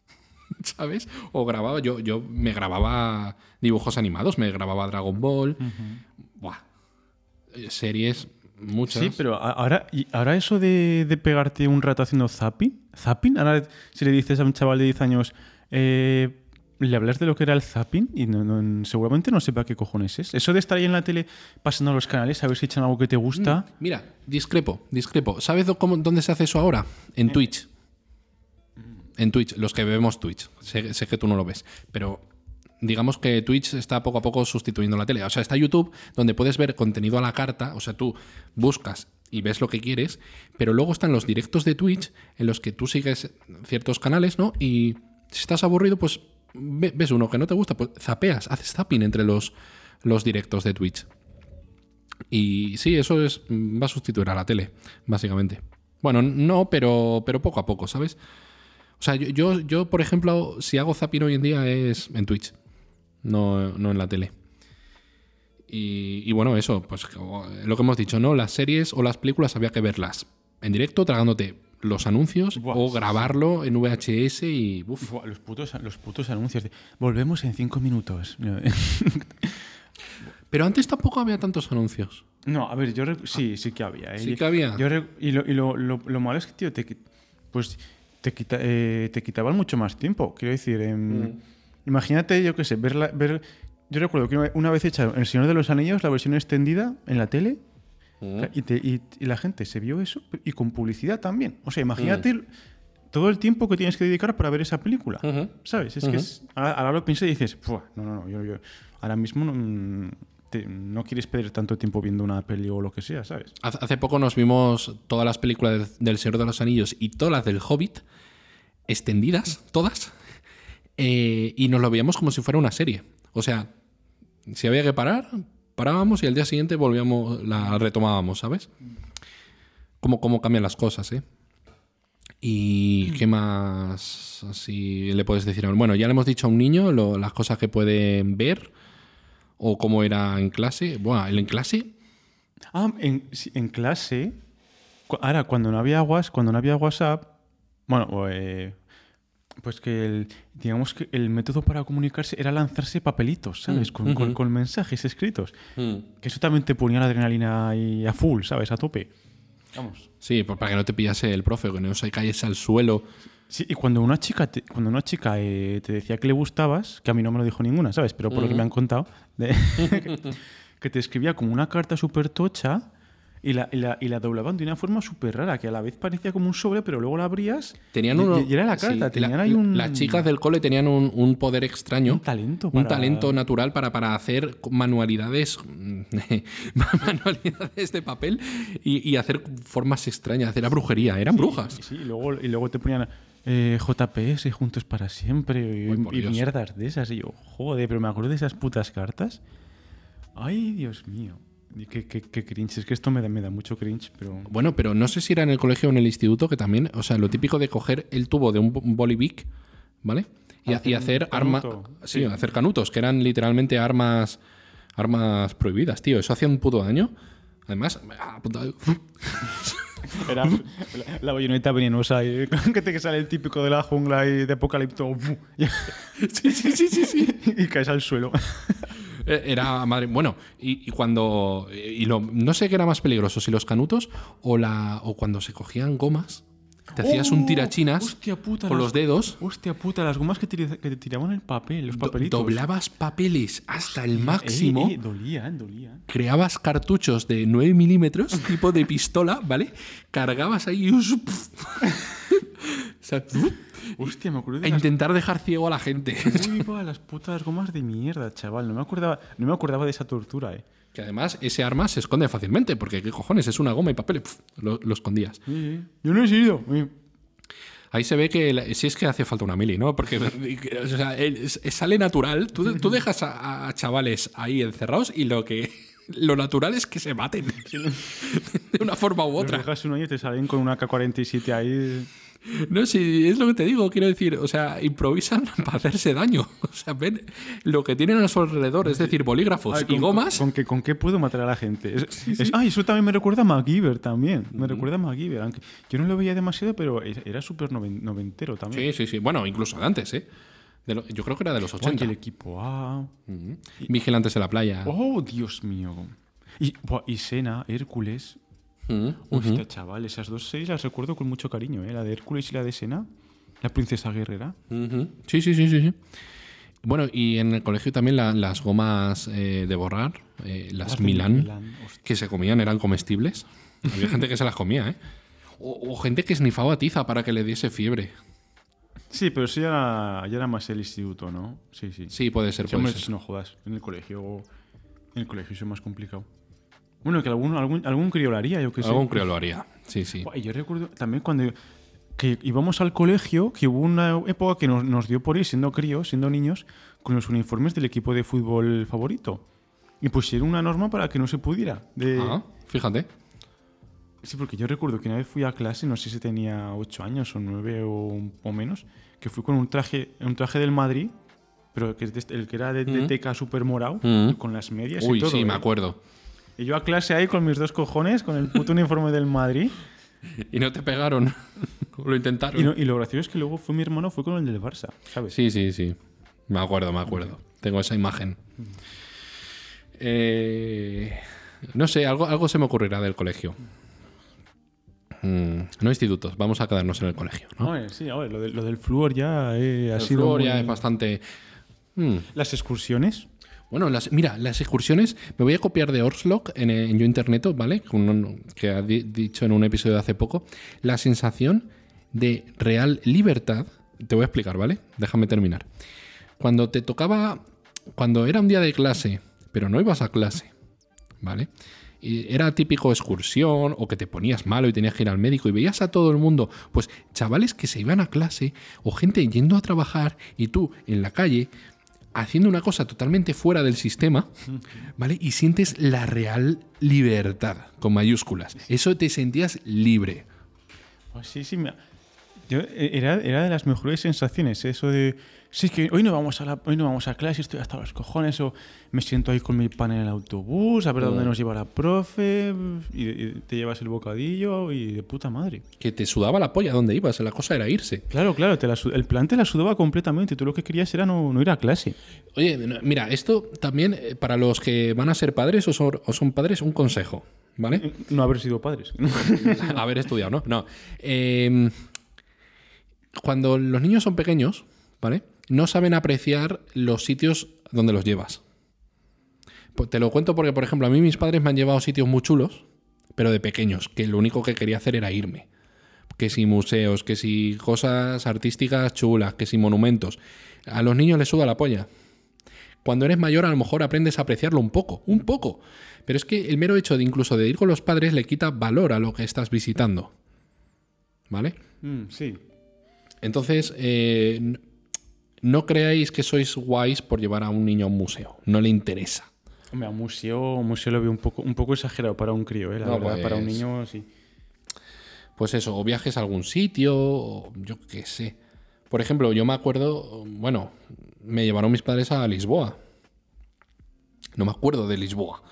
(laughs) ¿sabes? O grababa, yo, yo me grababa dibujos animados, me grababa Dragon Ball, Buah. Eh, series, muchas. Sí, pero ahora, ahora eso de, pegarte un rato haciendo zapping, zapping, ahora si le dices a un chaval de 10 años, eh, le hablas de lo que era el zapping y seguramente no sepa qué cojones es. Eso de estar ahí en la tele pasando los canales a ver si echan algo que te gusta. Mm, mira, discrepo, discrepo. ¿Sabes cómo, dónde se hace eso ahora? En eh. Twitch. En Twitch, los que vemos Twitch. Sé, sé, que tú no lo ves, pero digamos que Twitch está poco a poco sustituyendo la tele. O sea, está YouTube donde puedes ver contenido a la carta, o sea, tú buscas y ves lo que quieres, pero luego están los directos de Twitch en los que tú sigues ciertos canales, ¿no? Y si estás aburrido, pues ves uno que no te gusta, pues zapeas, haces zapping entre los, los directos de Twitch. Y sí, eso es, va a sustituir a la tele, básicamente. Bueno, no, pero, pero poco a poco, ¿sabes? O sea, yo, yo, por ejemplo, si hago zapping hoy en día es en Twitch, no, no en la tele. Y, bueno, eso, pues lo que hemos dicho, ¿no? Las series o las películas había que verlas en directo, tragándote los anuncios o grabarlo en VHS y. los, putos, los putos anuncios. Volvemos en cinco minutos. (laughs) Pero antes tampoco había tantos anuncios. No, a ver, yo sí, sí que había. ¿eh? Sí que había. y lo, y lo, lo, malo es que, tío, te, pues te, quita, eh, te quitaban mucho más tiempo. Quiero decir, em, mm. imagínate, yo qué sé, ver, ver Yo recuerdo que una- vez echaron El Señor de los Anillos, la versión extendida, en la tele, Mm. y, te- y- y la gente se vio eso, y con publicidad también. O sea, Mm. imagínate todo el tiempo que tienes que dedicar para ver esa película. ¿Sabes? Es que es- ahora, lo piensas y dices, "Fua, no, no, no, yo, yo- ahora mismo no, mm, te- no quieres perder tanto tiempo viendo una peli o lo que sea, ¿sabes? Hace hace poco nos vimos todas las películas del Señor de los Anillos y todas las del Hobbit extendidas, todas, eh, y nos lo veíamos como si fuera una serie. O sea, si había que parar, parábamos y al día siguiente volvíamos, la retomábamos, ¿sabes? Cómo, cómo cambian las cosas, ¿eh? ¿Y qué más así le puedes decir? Bueno, ya le hemos dicho a un niño lo- las cosas que puede ver o cómo era en clase. Bueno, el en clase Ah, en, en clase, ahora cuando no había aguas, cuando no había WhatsApp, bueno, eh, pues que el, digamos que el método para comunicarse era lanzarse papelitos, ¿sabes? Mm, con, con- mensajes escritos. Mm. Que eso también te ponía la adrenalina ahí a full, ¿sabes? A tope. Vamos. Sí, pues para que no te pillase el profe, que no se cayese al suelo. Sí, y cuando una chica te, cuando una chica eh, te decía que le gustabas, que a mí no me lo dijo ninguna, ¿sabes? Pero por lo que me han contado, de- (laughs) que te escribía como una carta súper tocha y la, y, la, y la doblaban de una forma súper rara, que a la vez parecía como un sobre, pero luego la abrías Tenían y, uno, y era la sí, carta, tenían la- ahí un... Las chicas del cole tenían un, un poder extraño. Un talento Un talento natural para, para hacer manualidades. (laughs) manualidades de papel y, y hacer formas extrañas. Era brujería, eran brujas. Sí, y luego, y luego te ponían eh, JPS juntos para siempre y, y mierdas de esas. Y yo, joder, pero me acuerdo de esas putas cartas. Ay, Dios mío. Y Qué, qué- qué cringe. Es que esto me da, me da mucho cringe, pero... Bueno, pero no sé si era en el colegio o en el instituto que también, o sea, lo típico de coger el tubo de un, bo- un bolivic, ¿vale? Y, Hacer y un hacer armas, sí, sí. hacer canutos, que eran literalmente armas, armas prohibidas, tío. Eso hacía un puto daño. Además, ah, (laughs) Era la, la bayoneta venenosa y (laughs) que te sale el típico de la jungla y de apocalipto (laughs) sí, sí, sí, sí, sí. y caes al suelo. Eh, Era madre. Bueno, y, y cuando. Y lo, no sé qué era más peligroso, si los canutos o, la, o cuando se cogían gomas. Te hacías un tirachinas hostia puta, con las- los dedos. Hostia puta, las gomas que, te tiraban el papel, los do- papelitos. doblabas papeles hasta el Eh, máximo. eh, dolían, dolían. creabas cartuchos de 9 milímetros, (laughs) tipo de pistola, ¿vale? Cargabas ahí (laughs) o sea, Hostia, me acuerdo de a las intentar dejar ciego a la gente. Uy, las putas gomas de mierda, chaval. No me acordaba, no me acordaba de esa tortura, eh. Que además ese arma se esconde fácilmente, porque ¿qué cojones? Es una goma y papel, pf, lo, lo escondías. Sí, sí. Yo no he sido. Ahí se ve que la- si es que hace falta una mili, ¿no? Porque o sea, es- es- sale natural. Tú, tú dejas a, a chavales ahí encerrados y lo que (laughs) lo natural es que se maten (laughs) de una forma u Los otra. dejas un año y te salen con una K-47 ahí. (laughs) No, si es lo que te digo, quiero decir, o sea, improvisan (laughs) para hacerse daño. (laughs) O sea, ven lo que tienen a su alrededor, es decir, bolígrafos Ay, y gomas. Con, qué, ¿Con qué puedo matar a la gente? Es- es- ay, eso también me recuerda a MacGyver también. Me recuerda a MacGyver. Aunque yo no lo veía demasiado, pero era súper noven- noventero también. Sí, sí, sí. Bueno, incluso de antes, ¿eh? De lo- yo creo que era de los Ay, 80. el equipo A. Vigilantes de la playa. Oh, Dios mío. Y, y Sena, Hércules. Ujú, Hostia, chaval, esas dos series las recuerdo con mucho cariño, ¿eh? La de Hércules y la de Sena. La princesa guerrera. Sí, sí, sí, sí, sí. Bueno, y en el colegio también la- las gomas eh, de borrar, eh, las Las de Milán, que se comían, eran comestibles. Había gente que se las comía, ¿eh? O, o gente que snifaba tiza para que le diese fiebre. Sí, pero sí ya era, ya era más el instituto, ¿no? Sí, sí. Sí, puede ser, Sí, puede hombre, ser. no jodas. En el colegio. En el colegio es más complicado. Bueno, que algún, algún, algún crío lo haría, yo que sé. Algún crío lo haría. Sí, sí. Yo recuerdo también cuando que íbamos al colegio, que hubo una época que nos, nos dio por ir siendo críos, siendo niños, con los uniformes del equipo de fútbol favorito. Y pusieron una norma para que no se pudiera. De... Ah, fíjate. Sí, porque yo recuerdo que una vez fui a clase, no sé si tenía 8 años o 9 o, o menos, que fui con un traje, un traje del Madrid, pero que es de este- el que era de, de Mm. teca súper morado, Mm. con las medias Uy, y todo. sí, me ¿eh? acuerdo. Y yo a clase ahí con mis dos cojones, con el puto uniforme del Madrid. (laughs) Y no te pegaron. (laughs) lo intentaron. Y, no- y lo gracioso es que luego fue mi hermano, fue con el del Barça, ¿sabes? Sí, sí, sí. Me acuerdo, me acuerdo. Tengo esa imagen. Eh, no sé, algo, algo se me ocurrirá del colegio. Mm, no institutos, vamos a quedarnos en el colegio. ¿no? A ver, sí, a ver, lo, de- lo del flúor ya eh, ha El sido. flúor muy- ya es bastante. Mm, Las excursiones. Bueno, las, mira, las excursiones, me voy a copiar de Orslock en, en Yo Internet, ¿vale? Que ha dicho en un episodio de hace poco. La sensación de real libertad. Te voy a explicar, ¿vale? Déjame terminar. Cuando te tocaba. Cuando era un día de clase, pero no ibas a clase, ¿vale? Y era típico excursión o que te ponías malo y tenías que ir al médico y veías a todo el mundo, pues chavales que se iban a clase o gente yendo a trabajar y tú en la calle haciendo una cosa totalmente fuera del sistema, ¿vale? Y sientes la real libertad, con mayúsculas. Eso te sentías libre. Pues sí, sí, yo, eh, era, era de las mejores sensaciones, eso de sí, que hoy no vamos a la, hoy no vamos a clase, estoy hasta los cojones, o me siento ahí con mi pan en el autobús, a ver dónde nos lleva la profe, y, te llevas el bocadillo y de puta madre. Que te sudaba la polla donde ibas, la cosa era irse. Claro, claro, el plan te la sudaba completamente, tú lo que querías era no, ir a clase. Oye, mira, esto también eh, para los que van a ser padres o son, padres, un consejo, ¿vale? Eh, no haber sido padres. (laughs) haber estudiado, ¿no? No. Em, cuando los niños son pequeños, ¿vale? No saben apreciar los sitios donde los llevas. Pues te lo cuento porque, por ejemplo, a mí mis padres me han llevado a sitios muy chulos, pero de pequeños, que lo único que quería hacer era irme. Que si museos, que si cosas artísticas chulas, que si monumentos. A los niños les suda la polla. Cuando eres mayor a lo mejor aprendes a apreciarlo un poco, un poco. Pero es que el mero hecho de incluso de ir con los padres le quita valor a lo que estás visitando. ¿Vale? Mm, sí. Entonces, eh, no creáis que sois guays por llevar a un niño a un museo. No le interesa. Hombre, a un museo, un museo lo veo un poco, un poco exagerado para un crío, ¿eh? La verdad, para un pues niño sí. Pues eso, o viajes a algún sitio, o yo qué sé. Por ejemplo, yo me acuerdo, bueno, me llevaron mis padres a Lisboa. No me acuerdo de Lisboa,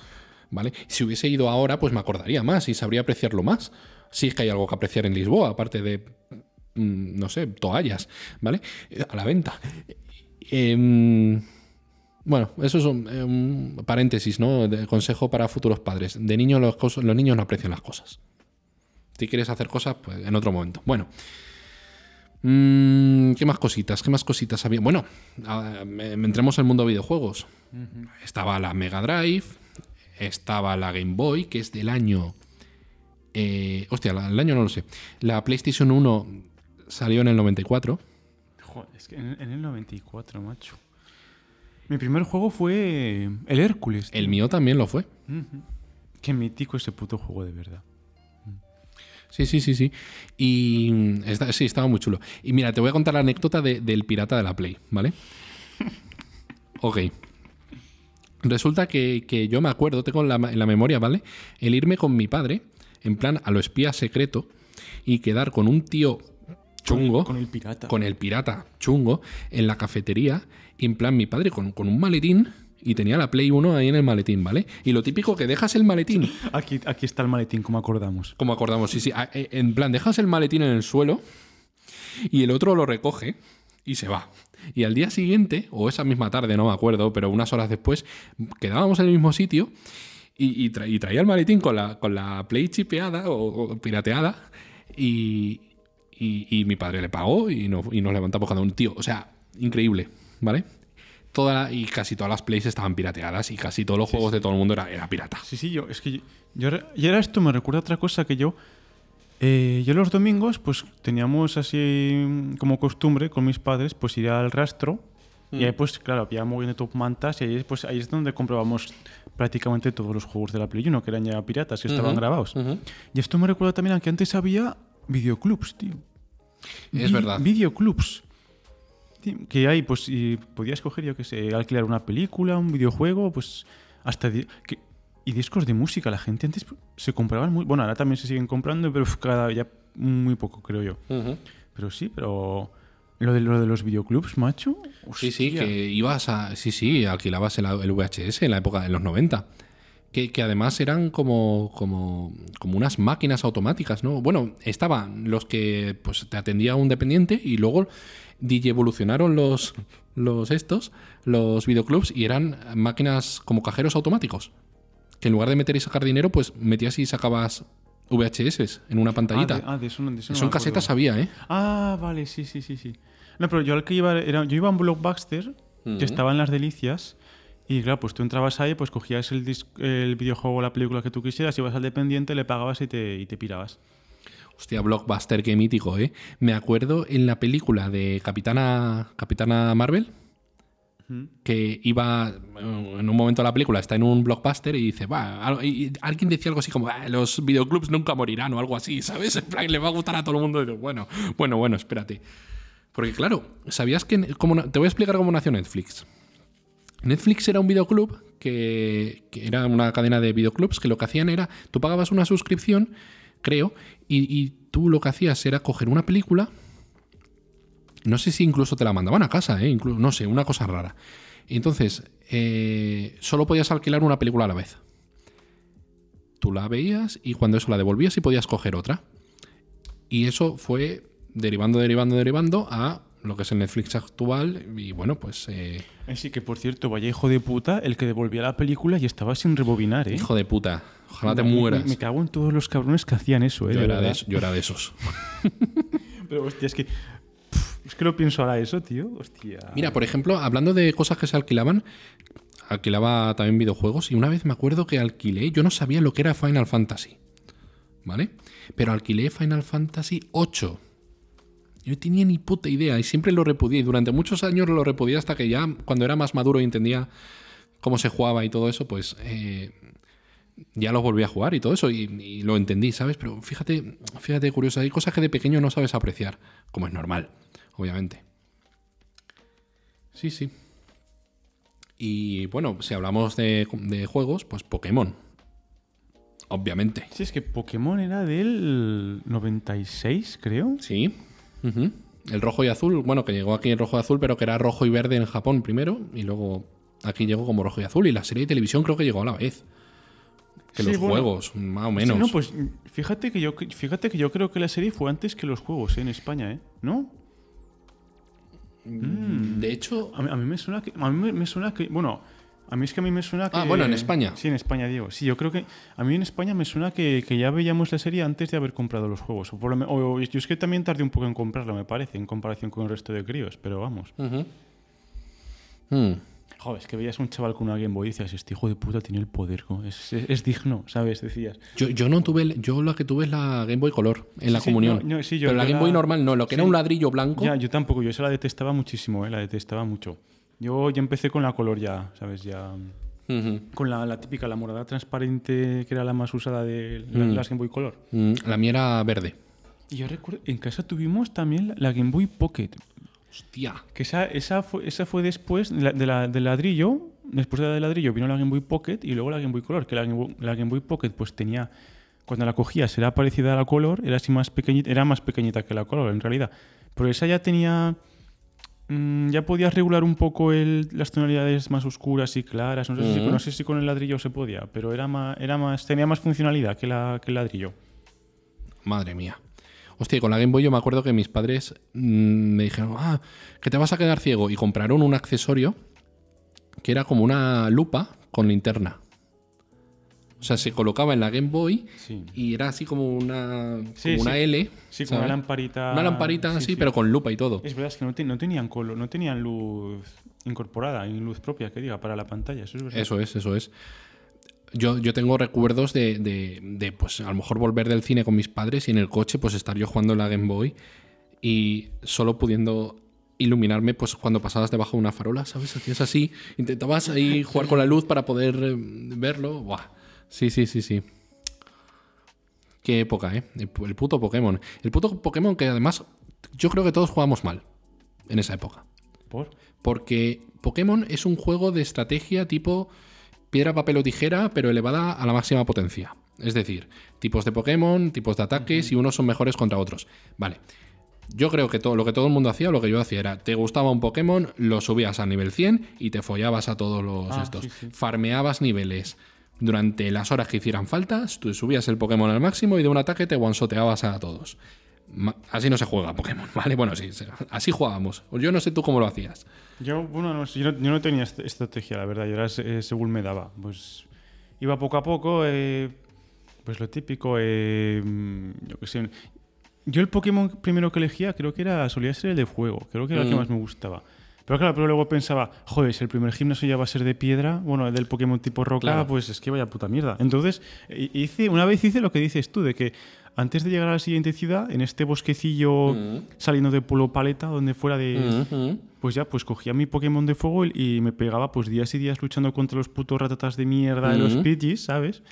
¿vale? Si hubiese ido ahora, pues me acordaría más y sabría apreciarlo más. Sí es que hay algo que apreciar en Lisboa, aparte de no sé, toallas, ¿vale? A la venta. Em, bueno, eso es un, paréntesis, ¿no? De consejo para futuros padres. De niños los, los niños no aprecian las cosas. Si quieres hacer cosas, pues en otro momento. Bueno. Mm, ¿Qué más cositas? ¿Qué más cositas había? Bueno, entremos en el mundo de videojuegos. Estaba la Mega Drive, estaba la Game Boy, que es del año. Eh, hostia, el año no lo sé. La PlayStation 1 salió en el 94. Joder, es que en, el 94, macho. Mi primer juego fue el Hércules. El mío también lo fue. Qué mítico ese puto juego de verdad. Sí, sí, sí, sí. Y sí, estaba muy chulo. Y mira, te voy a contar la anécdota del pirata de la Play, ¿vale? (laughs) ok. Resulta que, yo me acuerdo, tengo en la, en la, memoria, ¿vale? El irme con mi padre, en plan a lo espía secreto, y quedar con un tío chungo. Con el pirata. Con el pirata chungo en la cafetería. Y en plan, mi padre con, un maletín y tenía la Play 1 ahí en el maletín, ¿vale? Y lo típico que dejas el maletín. (laughs) Aquí, aquí está el maletín, como acordamos. Como acordamos, sí, sí. Ah, eh, en plan, dejas el maletín en el suelo y el otro lo recoge y se va. Y al día siguiente, o esa misma tarde, no me acuerdo, pero unas horas después, quedábamos en el mismo sitio y, traía el maletín con la, con la Play chipeada o pirateada y, y, mi padre le pagó y, no, y nos levantamos cada un tío. O sea, increíble, ¿vale? Toda y casi todas las plays estaban pirateadas y casi todos los juegos de todo el mundo era, era pirata. Sí, sí, yo, es que yo, y ahora esto me recuerda otra cosa que yo, eh, yo los domingos pues teníamos así como costumbre con mis padres pues ir al rastro y ahí mm. pues claro, había muy bien de top mantas y ahí, pues, ahí es donde comprobamos prácticamente todos los juegos de la Play 1 que eran ya piratas, que estaban grabados. Y esto me recuerda también a que antes había videoclubs, tío. Es verdad. Videoclubs. Que hay, pues, y podías coger, yo que sé, alquilar una película, un videojuego, pues, hasta. y discos de música. La gente antes se compraban muy. Bueno, ahora también se siguen comprando, pero cada ya muy poco, creo yo. Pero sí, pero. Lo de, lo de los videoclubs, macho. Sí, sí, que ibas a. Sí, sí, alquilabas el, el VHS en la época de los 90 que, además eran como, como, como, unas máquinas automáticas, ¿no? Bueno, estaban los que pues, te atendía un dependiente y luego evolucionaron los, los estos, los videoclubs, y eran máquinas como cajeros automáticos. Que en lugar de meter y sacar dinero, pues metías y sacabas VHS en una pantallita. Ah, de, eso, Son casetas había, ¿eh? Ah, vale, sí, sí, sí, sí. No, pero yo al que iba, era, yo iba a un Blockbuster, que estaba en Las Delicias, Y claro, pues tú entrabas ahí, pues cogías el, videojuego o la película que tú quisieras, ibas al dependiente, le pagabas y te, y te pirabas. Hostia, blockbuster, qué mítico, ¿eh? Me acuerdo en la película de Capitana, Capitana Marvel, que iba, en un momento de la película, está en un blockbuster y dice, va, y alguien decía algo así como, "Ah, los videoclubs nunca morirán o algo así, (laughs) ¿sabes? En plan, le va a gustar a todo el mundo. Y digo, bueno, bueno, bueno, espérate. Porque claro, ¿sabías que... cómo te voy a explicar cómo nació Netflix. Netflix era un videoclub que, que era una cadena de videoclubs que lo que hacían era, tú pagabas una suscripción, creo, y, tú lo que hacías era coger una película, no sé si incluso te la mandaban a casa, ¿eh? No sé, una cosa rara. Entonces, eh, solo podías alquilar una película a la vez. Tú la veías y cuando eso la devolvías y podías coger otra. Y eso fue derivando, derivando, derivando a lo que es el Netflix actual. Y bueno, pues... eh, Así que, por cierto, vaya hijo de puta el que devolvía la película y estaba sin rebobinar, ¿eh? Hijo de puta. Ojalá te mueras. Me, me cago en todos los cabrones que hacían eso, ¿eh? yo, de era de, verdad. es- yo era de esos. (laughs) Pero, hostia, es que... pff, Es que lo pienso ahora eso, tío. Hostia. Mira, por ejemplo, hablando de cosas que se alquilaban, alquilaba también videojuegos y una vez me acuerdo que alquilé, yo no sabía lo que era Final Fantasy, ¿vale? Pero alquilé Final Fantasy 8. Yo no tenía ni puta idea y siempre lo repudié. y Durante muchos años lo repudié hasta que ya, cuando era más maduro y entendía cómo se jugaba y todo eso, pues eh, ya lo volví a jugar y todo eso y, y lo entendí, ¿sabes? Pero fíjate, fíjate curioso, hay cosas que de pequeño no sabes apreciar, como es normal, obviamente. Sí, sí. Y bueno, si hablamos de, de juegos, pues Pokémon. Obviamente. Sí, es que Pokémon era del 96, creo. Sí. El rojo y azul, bueno, que llegó aquí en rojo y azul, pero que era rojo y verde en Japón primero, y luego aquí llegó como rojo y azul, y la serie de televisión creo que llegó a la vez. Que Sí, los bueno. juegos, más o menos. Sí, no, pues fíjate que yo fíjate que yo creo que la serie fue antes que los juegos ¿eh? en España, ¿eh? ¿No? Mm, De hecho, A mí, a mí me suena que a mí me, me suena que bueno, a mí es que a mí me suena que Ah, bueno, en España. Sí, en España, Diego. Sí, yo creo que a mí en España me suena que, que ya veíamos la serie antes de haber comprado los juegos. O, por lo o- yo es que también tardé un poco en comprarla, me parece, en comparación con el resto de críos, pero vamos. Mm. Joder, es que veías un chaval con una Game Boy y decías, este hijo de puta tiene el poder, ¿no? es, es- es digno, ¿sabes? Decías. Yo, yo no tuve, el- yo la que tuve es la Game Boy Color en la sí, comunión. no, no, sí, yo- pero la Game Boy normal no, lo que era un ladrillo blanco. Ya, yo tampoco, yo esa la detestaba muchísimo, ¿eh? la detestaba mucho. Yo ya empecé con la color ya, ¿sabes? Ya Ujú. con la, la típica, la morada transparente, que era la más usada de la- Mm. las Game Boy Color. Mm, La mía era verde. Y yo recuerdo, en casa tuvimos también la, Game Boy Pocket, Hostia. que esa, esa, fue, esa fue después de la, de del ladrillo, después de la del ladrillo vino la Game Boy Pocket y luego la Game Boy Color, que la Game Boy, la Game Boy Pocket pues tenía, cuando la cogías era parecida a la Color, era así más pequeñita, era más pequeñita que la Color en realidad, pero esa ya tenía... mm, ya podías regular un poco el- las tonalidades más oscuras y claras. No sé, si, Ujú. no sé si con el ladrillo se podía, pero era más, era más, tenía más funcionalidad que, la, que el ladrillo. Madre mía. Hostia, con la Game Boy yo me acuerdo que mis padres mm, me dijeron, ah, que te vas a quedar ciego. Y compraron un accesorio que era como una lupa con linterna. O sea, se colocaba en la Game Boy Sí. y era así como una, Sí, como una. L. Sí, ¿sabes? una lamparita. Una lamparita sí, así, sí. pero con lupa y todo. Es verdad, es que no, te- no tenían color, no tenían luz incorporada, y luz propia, que diga, para la pantalla. Eso es verdad. Eso es, eso es. Yo, yo tengo recuerdos de, de- de, pues, a lo mejor volver del cine con mis padres y en el coche, pues, estar yo jugando en la Game Boy y solo pudiendo iluminarme, pues, cuando pasabas debajo de una farola, ¿sabes? Hacías así, intentabas ahí jugar con la luz para poder eh, verlo. Buah. Sí, sí, sí, sí. Qué época, ¿eh? El, pu- el puto Pokémon. El puto Pokémon que además yo creo que todos jugamos mal en esa época. ¿Por? Porque Pokémon es un juego de estrategia tipo piedra, papel o tijera, pero elevada a la máxima potencia. Es decir, tipos de Pokémon, tipos de ataques y unos son mejores contra otros. Vale. Yo creo que todo lo que todo el mundo hacía, lo que yo hacía era, te gustaba un Pokémon, lo subías a nivel 100 y te follabas a todos los Ah, estos. sí, sí. Farmeabas niveles. Durante las horas que hicieran faltas, tú subías el Pokémon al máximo y de un ataque te one-shoteabas a todos. Así no se juega Pokémon, (laughs) ¿vale? Bueno, sí, así jugábamos. Yo no sé tú cómo lo hacías. Yo, bueno, no, yo, no, yo no tenía est- estrategia, la verdad. Yo era eh, según me daba. Pues iba poco a poco, eh, pues lo típico, eh, yo qué sé. Yo el Pokémon primero que elegía creo que era solía ser el de fuego. Creo que era el que Mm. más me gustaba. Pero claro, pero luego pensaba, joder, si el primer gimnasio ya va a ser de piedra, bueno, el del Pokémon tipo roca, Claro. pues es que vaya puta mierda. Entonces, hi- hice, una vez hice lo que dices tú, de que antes de llegar a la siguiente ciudad, en este bosquecillo Mm. saliendo de Pueblo Paleta, donde fuera de... Ujú. Pues ya, pues cogía mi Pokémon de fuego y, y me pegaba pues días y días luchando contra los putos ratatas de mierda de los. Pidgeys, ¿sabes?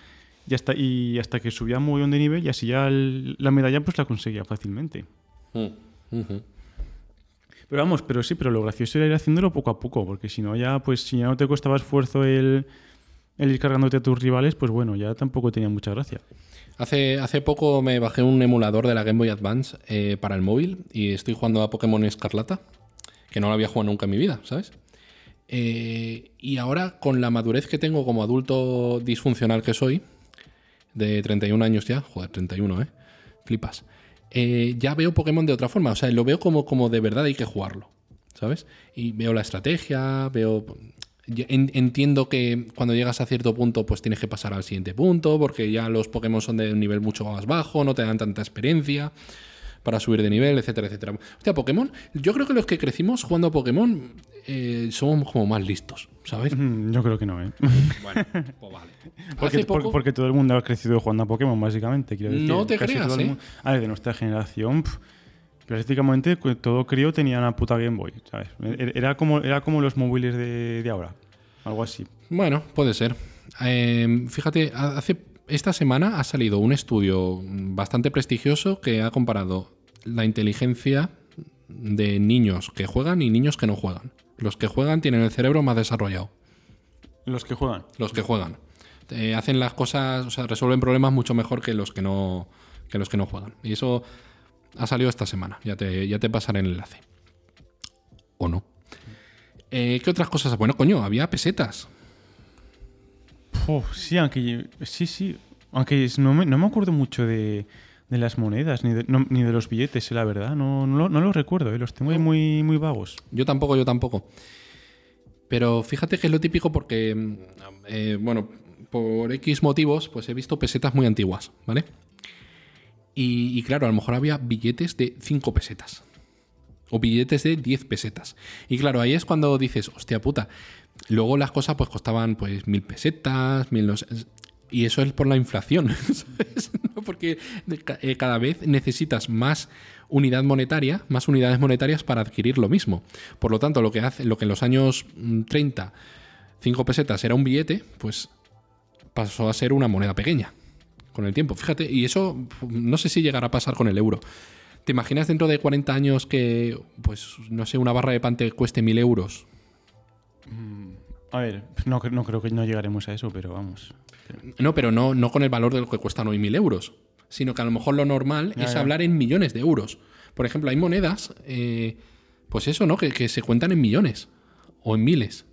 Y hasta, y hasta que subía un montón de nivel y así ya el- la medalla pues la conseguía fácilmente. Mm. Pero vamos, pero sí, pero lo gracioso era ir haciéndolo poco a poco, porque si no ya, pues si ya no te costaba esfuerzo el, el ir cargándote a tus rivales, pues bueno, ya tampoco tenía mucha gracia. Hace, hace poco me bajé un emulador de la Game Boy Advance eh, para el móvil y estoy jugando a Pokémon Escarlata, que no lo había jugado nunca en mi vida, ¿sabes? Eh, y ahora, con la madurez que tengo como adulto disfuncional que soy, de 31 años ya, joder, 31, ¿eh? Flipas. Eh, ya veo Pokémon de otra forma, o sea, lo veo como, como de verdad hay que jugarlo, ¿sabes? Y veo la estrategia, veo... Entiendo que cuando llegas a cierto punto, pues tienes que pasar al siguiente punto, porque ya los Pokémon son de un nivel mucho más bajo, no te dan tanta experiencia para subir de nivel, etcétera, etcétera. Hostia, Pokémon, yo creo que los que crecimos jugando a Pokémon eh, somos como más listos, ¿sabes? Yo creo que no, ¿eh? Bueno, pues vale. (laughs) Porque, poco- todo el mundo ha crecido jugando a Pokémon, básicamente. Quiero decir. No te Casi creas, ¿eh? mundo- A ver, de nuestra generación, pf, prácticamente todo crío tenía una puta Game Boy, ¿sabes? E- Era como, era como los móviles de, de ahora, algo así. Bueno, puede ser. Eh, fíjate, ha- hace esta semana ha salido un estudio bastante prestigioso que ha comparado la inteligencia de niños que juegan y niños que no juegan. Los que juegan tienen el cerebro más desarrollado. Los que juegan. Los que juegan. Eh, hacen las cosas, o sea, resuelven problemas mucho mejor que los que no, que los que no juegan. Y eso ha salido esta semana. Ya te, ya te pasaré el enlace. ¿O no? Eh, ¿Qué otras cosas? Bueno, coño, había pesetas. Uf, sí, aunque sí, sí. Aunque no me, no me acuerdo mucho de, de las monedas ni de, ni de los billetes, eh, la verdad. No, no, no los recuerdo, eh, los tengo ahí muy, muy vagos. Yo tampoco, yo tampoco. Pero fíjate que es lo típico porque, mm, eh, bueno, por X motivos, pues he visto pesetas muy antiguas, ¿vale? Y, y claro, a lo mejor había billetes de 5 pesetas. O billetes de 10 pesetas. Y claro, ahí es cuando dices, hostia puta. Luego las cosas pues costaban pues mil pesetas, mil no sé- Y eso es por la inflación, (laughs) ¿sabes? Porque eh, cada vez necesitas más unidad monetaria, más unidades monetarias para adquirir lo mismo. Por lo tanto, lo que hace, lo que en los años mm, 30, 5 pesetas era un billete, pues pasó a ser una moneda pequeña con el tiempo. Fíjate, y eso no sé si llegará a pasar con el euro. ¿Te imaginas dentro de 40 años que, pues, no sé, una barra de pan te cueste mil euros? A ver, no, no creo que no llegaremos a eso, pero vamos. No, pero no, no con el valor de lo que cuestan hoy mil euros, sino que a lo mejor lo normal Ya, es ya. hablar en millones de euros. Por ejemplo, hay monedas, eh, pues eso, ¿no? Que, que se cuentan en millones o en miles.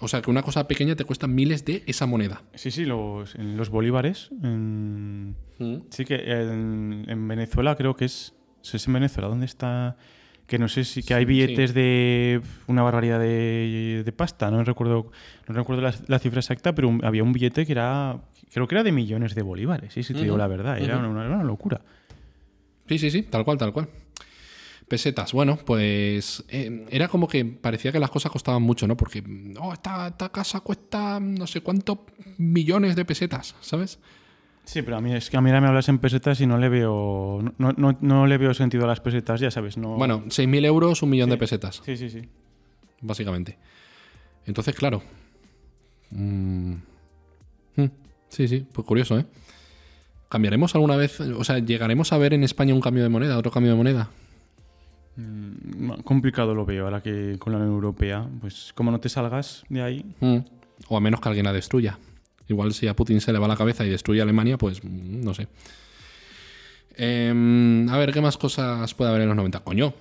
O sea, que una cosa pequeña te cuesta miles de esa moneda. Sí, sí, los, en los bolívares. en- Sí, que en, en Venezuela creo que es. ¿Es en Venezuela? ¿Dónde está? Que no sé si que hay billetes de una barbaridad de, de pasta. No recuerdo, no recuerdo la, la cifra exacta, pero un- había un billete que era. Creo que era de millones de bolívares, sí, si te digo la verdad. Era una, era una locura. Sí, sí, sí, tal cual, tal cual. Pesetas, bueno, pues eh, era como que parecía que las cosas costaban mucho, ¿no? Porque, oh, esta, esta casa cuesta no sé cuántos millones de pesetas, ¿sabes? Sí, pero a mí es que a mí ahora me hablas en pesetas y no le veo. No, no, no le veo sentido a las pesetas, ya sabes. No... Bueno, 6.000 euros, un millón de pesetas, Sí, sí, sí. básicamente. Entonces, claro. mm, mm, sí, sí, pues curioso, ¿eh? ¿Cambiaremos alguna vez? O sea, ¿llegaremos a ver en España un cambio de moneda, otro cambio de moneda? Mm, Complicado lo veo ahora que con la Unión Europea, pues como no te salgas de ahí. Mm. O a menos que alguien la destruya. Igual si a Putin se le va la cabeza y destruye Alemania, pues mm, no sé. Em, a ver, ¿qué más cosas puede haber en los 90? Coño,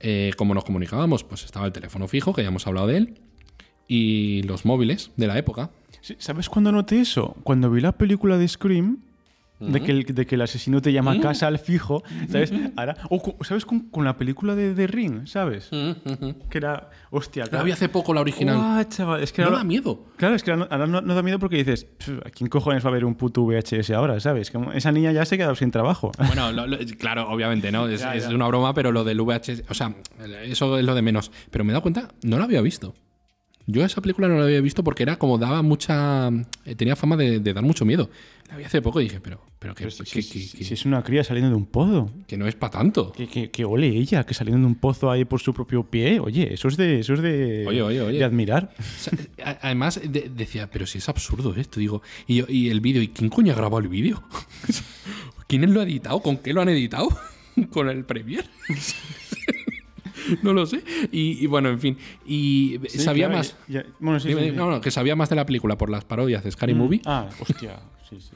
eh, como nos comunicábamos, pues estaba el teléfono fijo, que ya hemos hablado de él, y los móviles de la época. ¿Sabes cuándo noté eso? Cuando vi la película de Scream, de, que el, de que el asesino te llama a casa al fijo, ¿sabes? Ahora, o, co- ¿sabes? Con, con la película de The Ring, ¿sabes? Que era, hostia, La vi hace poco la original. Guau, chaval, es que no ahora, da miedo. Claro, es que ahora, ahora no, no da miedo porque dices, "Pff, ¿a quién cojones va a ver un puto VHS ahora, sabes? Como esa niña ya se ha quedado sin trabajo. Bueno, lo- lo- claro, obviamente, ¿no? Es, es una broma, pero lo del VHS, o sea, eso es lo de menos. Pero me he dado cuenta, no la había visto. Yo esa película no la había visto porque era como daba mucha. eh, tenía fama de, de dar mucho miedo. La vi hace poco y dije, pero, pero que, Pero si, que- si- que- si- es una cría saliendo de un pozo. que no es para tanto. Que, que, ole ella, que saliendo de un pozo ahí por su propio pie. Oye, eso es de, eso es de, Oye, oye, oye. de admirar. O sea, a- además, de- decía, pero si es absurdo esto. Digo, y, yo- y el vídeo, ¿y quién coño ha grabado el vídeo? (laughs) ¿Quién lo ha editado? ¿Con qué lo han editado? (laughs) ¿Con el Premiere? (laughs) no lo sé. Y, y bueno, en fin. Y Sí, sabía claro, más. ya- ya- bueno, sí, Dime, sí, dime, sí. no, no, que sabía más de la película por las parodias de Scary Mm, Movie Ah, hostia. Sí, sí.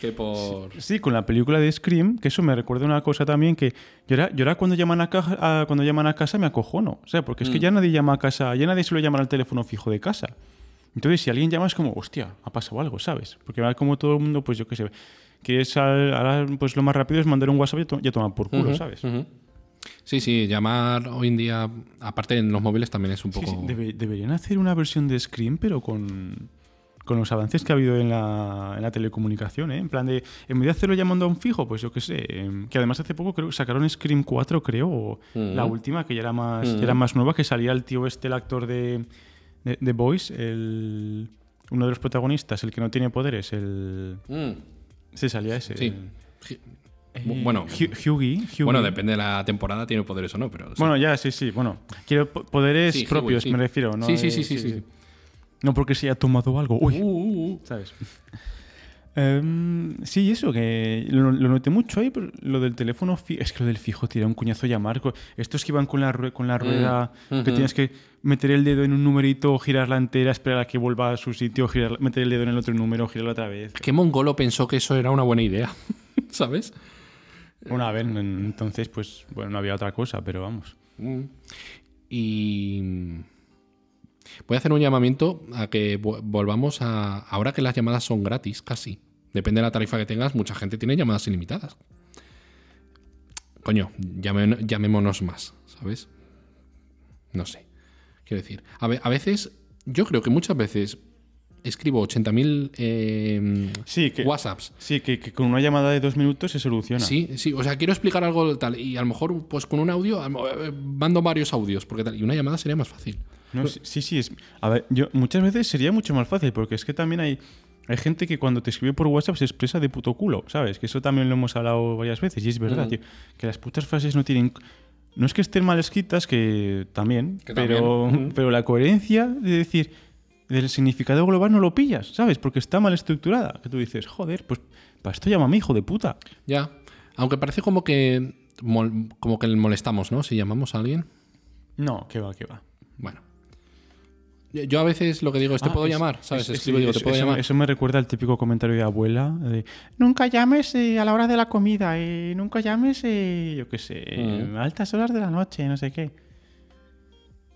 que por. Sí, con la película de Scream, que eso me recuerda una cosa también que yo ahora, yo ahora cuando llaman a, caja- a- cuando llaman a casa me acojono. O sea, porque es que ya nadie llama a casa, ya nadie suele llamar al teléfono fijo de casa. Entonces, si alguien llama es como, hostia, ha pasado algo, ¿sabes? Porque ahora como todo el mundo, pues yo qué sé, que es al- ahora pues lo más rápido es mandar un WhatsApp y to- ya tomar por culo, ¿sabes? ujú. Sí, sí, llamar hoy en día, aparte en los móviles también es un poco. sí, debe- deberían hacer una versión de Scream, pero con, con los avances que ha habido en la, en la telecomunicación, ¿eh? En plan de, en vez de hacerlo llamando a un fijo, pues yo qué sé, em, que además hace poco creo que sacaron Scream 4, creo, o Mm. la última, que ya era más, Mm. ya era más nueva, que salía el tío este, el actor de, de, de Boys, el, uno de los protagonistas, el que no tiene poderes, el... Mm, Sí, salía ese. sí. el- bueno, Hu- Hughie, Hughie. bueno, depende de la temporada, tiene poderes o no, pero. sí. Bueno, ya, sí, sí. Bueno, quiero po- poderes Sí, Hughie, propios, sí. me refiero. ¿no? Sí, sí, Eh, sí, sí, sí. No porque se haya tomado algo. Uy, Uh, uh, uh. ¿sabes? (laughs) Em, sí, eso, que lo, lo noté mucho ahí, pero lo del teléfono fijo. Es que lo del fijo tira un cuñazo llamar. co- Estos que iban con la, con la rueda, que tienes que meter el dedo en un numerito, girarla entera, esperar a que vuelva a su sitio, girar, meter el dedo en el otro número, girarla otra vez. ¿Qué mongolo pensó que eso era una buena idea? (laughs) ¿Sabes? Bueno, a ver, en- entonces, pues, bueno, no había otra cosa, pero vamos. Mm. Y voy a hacer un llamamiento a que vo- volvamos a. Ahora que las llamadas son gratis, casi. Depende de la tarifa que tengas, mucha gente tiene llamadas ilimitadas. Coño, llame- llamémonos más, ¿sabes? No sé. Quiero decir, a veces, yo creo que muchas veces escribo 80.000 eh, Sí, que, WhatsApps sí que, que con una llamada de dos minutos se soluciona. Sí, sí, o sea, quiero explicar algo tal y a lo mejor pues con un audio eh, mando varios audios porque tal y una llamada sería más fácil. No, sí, sí, sí, es. A ver, yo muchas veces sería mucho más fácil, porque es que también hay, hay gente que cuando te escribe por WhatsApp se expresa de puto culo, ¿sabes? Que eso también lo hemos hablado varias veces, y es verdad, tío. Que las putas frases no tienen. No es que estén mal escritas, que también, Que pero, también. (laughs) Pero la coherencia de decir del significado global no lo pillas, ¿sabes? Porque está mal estructurada. Que tú dices, joder, pues para esto llámame hijo de puta. Ya, aunque parece como que como que le molestamos, ¿no? Si llamamos a alguien. No, que va, que va. Bueno. Yo- a veces lo que digo es te Ah, puedo es- llamar, ¿sabes? es- Escribo y sí, digo, te puedo eso, llamar. Eso me recuerda al típico comentario de abuela de nunca llames eh, a la hora de la comida, eh, nunca llames, eh, yo qué sé, Mm. a altas horas de la noche, no sé qué.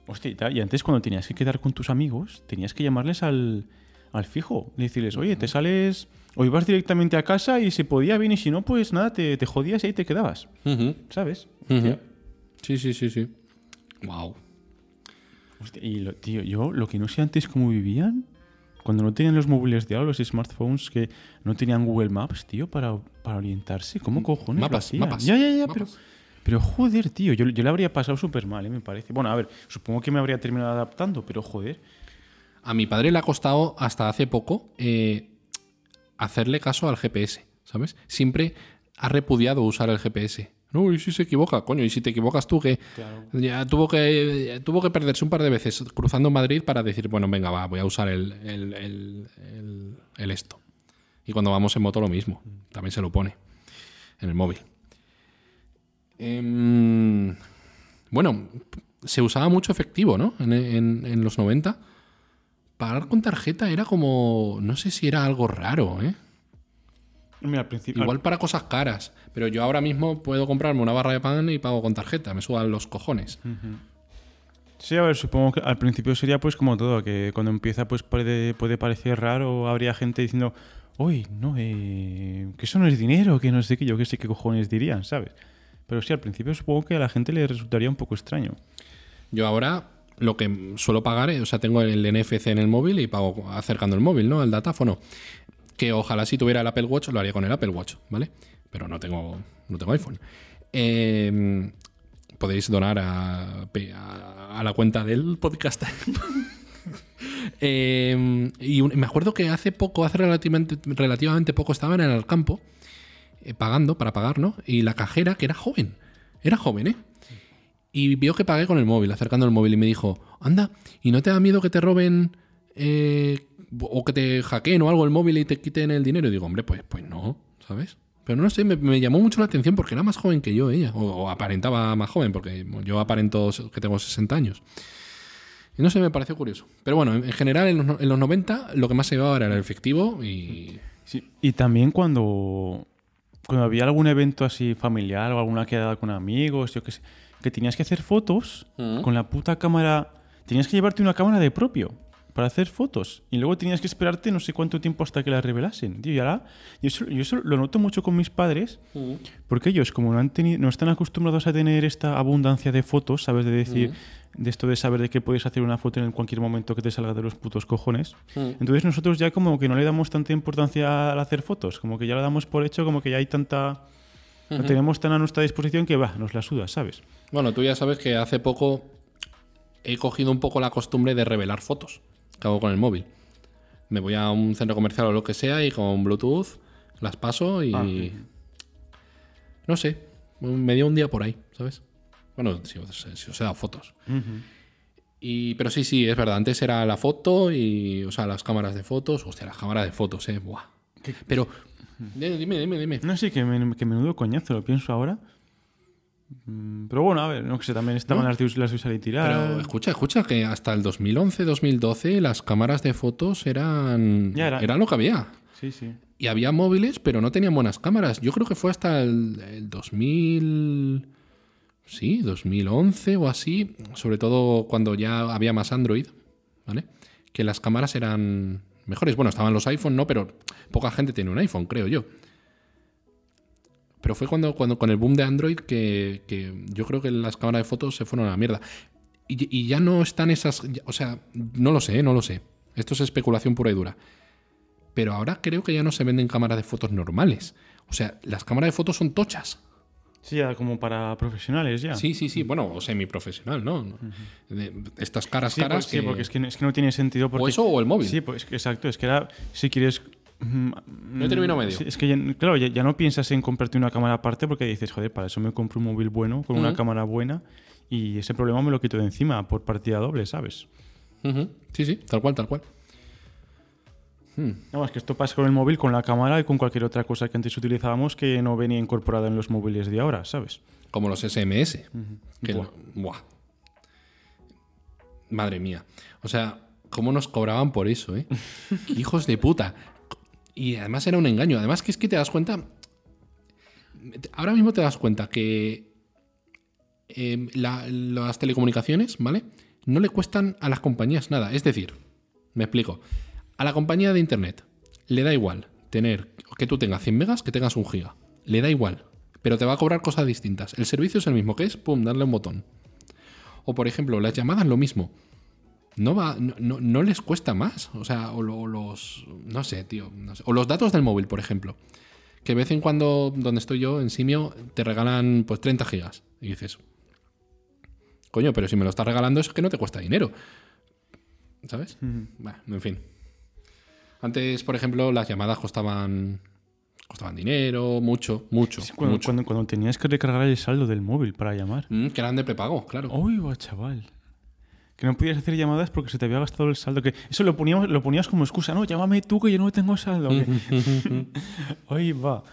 Hostia, y antes cuando tenías que quedar con tus amigos, tenías que llamarles al, al fijo decirles, oye, te sales, o ibas directamente a casa y si podía bien y si no, pues nada, te, te jodías y ahí te quedabas, ¿sabes? Sí, sí, sí, sí. Wow. Hostia, y lo, tío, yo lo que no sé antes cómo vivían, cuando no tenían los móviles de ahora, los smartphones que no tenían Google Maps, tío, para, para orientarse. ¿Cómo cojones lo Mapas, hacían? mapas, Ya, ya, ya, mapas. pero, pero joder, tío, yo, yo le habría pasado súper mal, ¿eh? me parece. Bueno, a ver, supongo que me habría terminado adaptando, pero joder. A mi padre le ha costado hasta hace poco eh, hacerle caso al GPS, ¿sabes? Siempre ha repudiado usar el GPS. No, y si se equivoca, coño, y si te equivocas tú, que ya tuvo que tuvo que perderse un par de veces cruzando Madrid para decir, bueno, venga, va, voy a usar el, el- el- el- el esto. Y cuando vamos en moto lo mismo, también se lo pone en el móvil. Em, bueno, se usaba mucho efectivo, ¿no? En, en- en los 90. Pagar con tarjeta era como. No sé si era algo raro, ¿eh? Mira, al principio. Igual para cosas caras. Pero yo ahora mismo puedo comprarme una barra de pan y pago con tarjeta. Me sudan los cojones. Sí, a ver, supongo que al principio sería pues como todo, que cuando empieza pues puede, puede parecer raro, habría gente diciendo, uy, no, eh, que eso no es dinero, que no sé qué, yo qué sé qué cojones dirían, ¿sabes? Pero sí, al principio supongo que a la gente le resultaría un poco extraño. Yo ahora lo que suelo pagar, o sea, tengo el NFC en el móvil y pago acercando el móvil, ¿no? Al datáfono. Que ojalá si tuviera el Apple Watch lo haría con el Apple Watch, ¿vale? Pero no tengo, no tengo iPhone. Eh, podéis donar a, a, la cuenta del podcast. (laughs) eh, y me acuerdo que hace poco, hace relativamente, relativamente poco, estaban en el campo eh, pagando para pagar, ¿no? Y la cajera, que era joven, era joven, ¿eh? Y vio que pagué con el móvil, acercando el móvil, y me dijo, anda, ¿y no te da miedo que te roben eh, o que te hackeen o algo el móvil y te quiten el dinero? Y digo, hombre, pues, pues no, ¿sabes? Pero no sé, me, llamó mucho la atención porque era más joven que yo ella, o, aparentaba más joven, porque yo aparento que tengo 60 años. Y no sé, me pareció curioso. Pero bueno, en general en los, 90 lo que más se llevaba era el efectivo y... Sí, y también cuando, cuando había algún evento así familiar o alguna quedada con amigos, yo qué sé, que tenías que hacer fotos mm. con la puta cámara... Tenías que llevarte una cámara de propio para hacer fotos. Y luego tenías que esperarte no sé cuánto tiempo hasta que las revelasen. y ahora, yo, eso, lo noto mucho con mis padres, mm. porque ellos, como no, han tenido, no están acostumbrados a tener esta abundancia de fotos, ¿sabes? De decir, mm. De esto de saber de que puedes hacer una foto en cualquier momento que te salga de los putos cojones. Mm. Entonces nosotros ya como que no le damos tanta importancia al hacer fotos, como que ya lo damos por hecho, como que ya hay tanta... No tenemos tan a nuestra disposición que va, nos la suda, ¿sabes? Bueno, tú ya sabes que hace poco he cogido un poco la costumbre de revelar fotos que hago con el móvil. Me voy a un centro comercial o lo que sea y con Bluetooth las paso y... Ah, no sé, me dio un día por ahí, ¿sabes? Bueno, si, os he dado fotos. y, pero sí, sí, es verdad. Antes era la foto y, o sea, las cámaras de fotos. Hostia, las cámaras de fotos, ¿eh? Buah. Pero, dime, dime, dime. No sé, que, que menudo coñazo, lo pienso ahora. Mm, pero bueno, a ver, no que sé, también estaban las, de, las de usar y tirar. Pero escucha, escucha, que hasta el 2011-2012 las cámaras de fotos eran, eran lo que había. Sí, sí. Y había móviles, pero no tenían buenas cámaras. Yo creo que fue hasta el, el 2000. Sí, 2011 o así. Sobre todo cuando ya había más Android, ¿vale? Que las cámaras eran mejores. Bueno, estaban los iPhone, ¿no? Pero poca gente tiene un iPhone, creo yo. Pero fue cuando, cuando con el boom de Android que, yo creo que las cámaras de fotos se fueron a la mierda. Y, ya no están esas. O sea, no lo sé, no lo sé. Esto es especulación pura y dura. Pero ahora creo que ya no se venden cámaras de fotos normales. O sea, las cámaras de fotos son tochas. Sí, ya como para profesionales ya. Sí, sí, sí. Bueno, o semiprofesional, ¿no? estas caras sí, caras. Sí, porque es que, no tiene sentido. Porque... O eso o el móvil. Sí, pues exacto. Es que era, si quieres no termino medio. Es que, ya, claro, ya, no piensas en comprarte una cámara aparte porque dices, joder, para eso me compro un móvil bueno, con una cámara buena, y ese problema me lo quito de encima por partida doble, ¿sabes? Sí, sí, tal cual, tal cual. Hmm. que esto pasa con el móvil, con la cámara y con cualquier otra cosa que antes utilizábamos que no venía incorporada en los móviles de ahora, ¿sabes? Como los SMS. Madre mía. O sea, ¿cómo nos cobraban por eso, eh? (laughs) Hijos de puta. Y además era un engaño. Además que es que te das cuenta... Ahora mismo te das cuenta que em, las telecomunicaciones, ¿vale? No le cuestan a las compañías nada. Es decir, me explico. A la compañía de Internet le da igual tener que tú tengas 100 megas que tengas un giga. Le da igual. Pero te va a cobrar cosas distintas. El servicio es el mismo, que es, pum, darle un botón. O por ejemplo, las llamadas lo mismo no va, no, no, les cuesta más. O sea, o, los. No sé, tío. O los datos del móvil, por ejemplo. Que de vez en cuando, donde estoy yo, en Simio, te regalan pues 30 gigas. Y dices. Coño, pero si me lo estás regalando es que no te cuesta dinero. ¿Sabes? Bueno, en fin. Antes, por ejemplo, las llamadas costaban. Costaban dinero, mucho, mucho. cuando, Cuando, tenías que recargar el saldo del móvil para llamar. Mm, que eran de prepago, claro. Uy, chaval que no podías hacer llamadas porque se te había gastado el saldo. Que eso lo poníamos, lo ponías como excusa, no, llámame tú que yo no tengo saldo. (laughs) (laughs) Ahí va.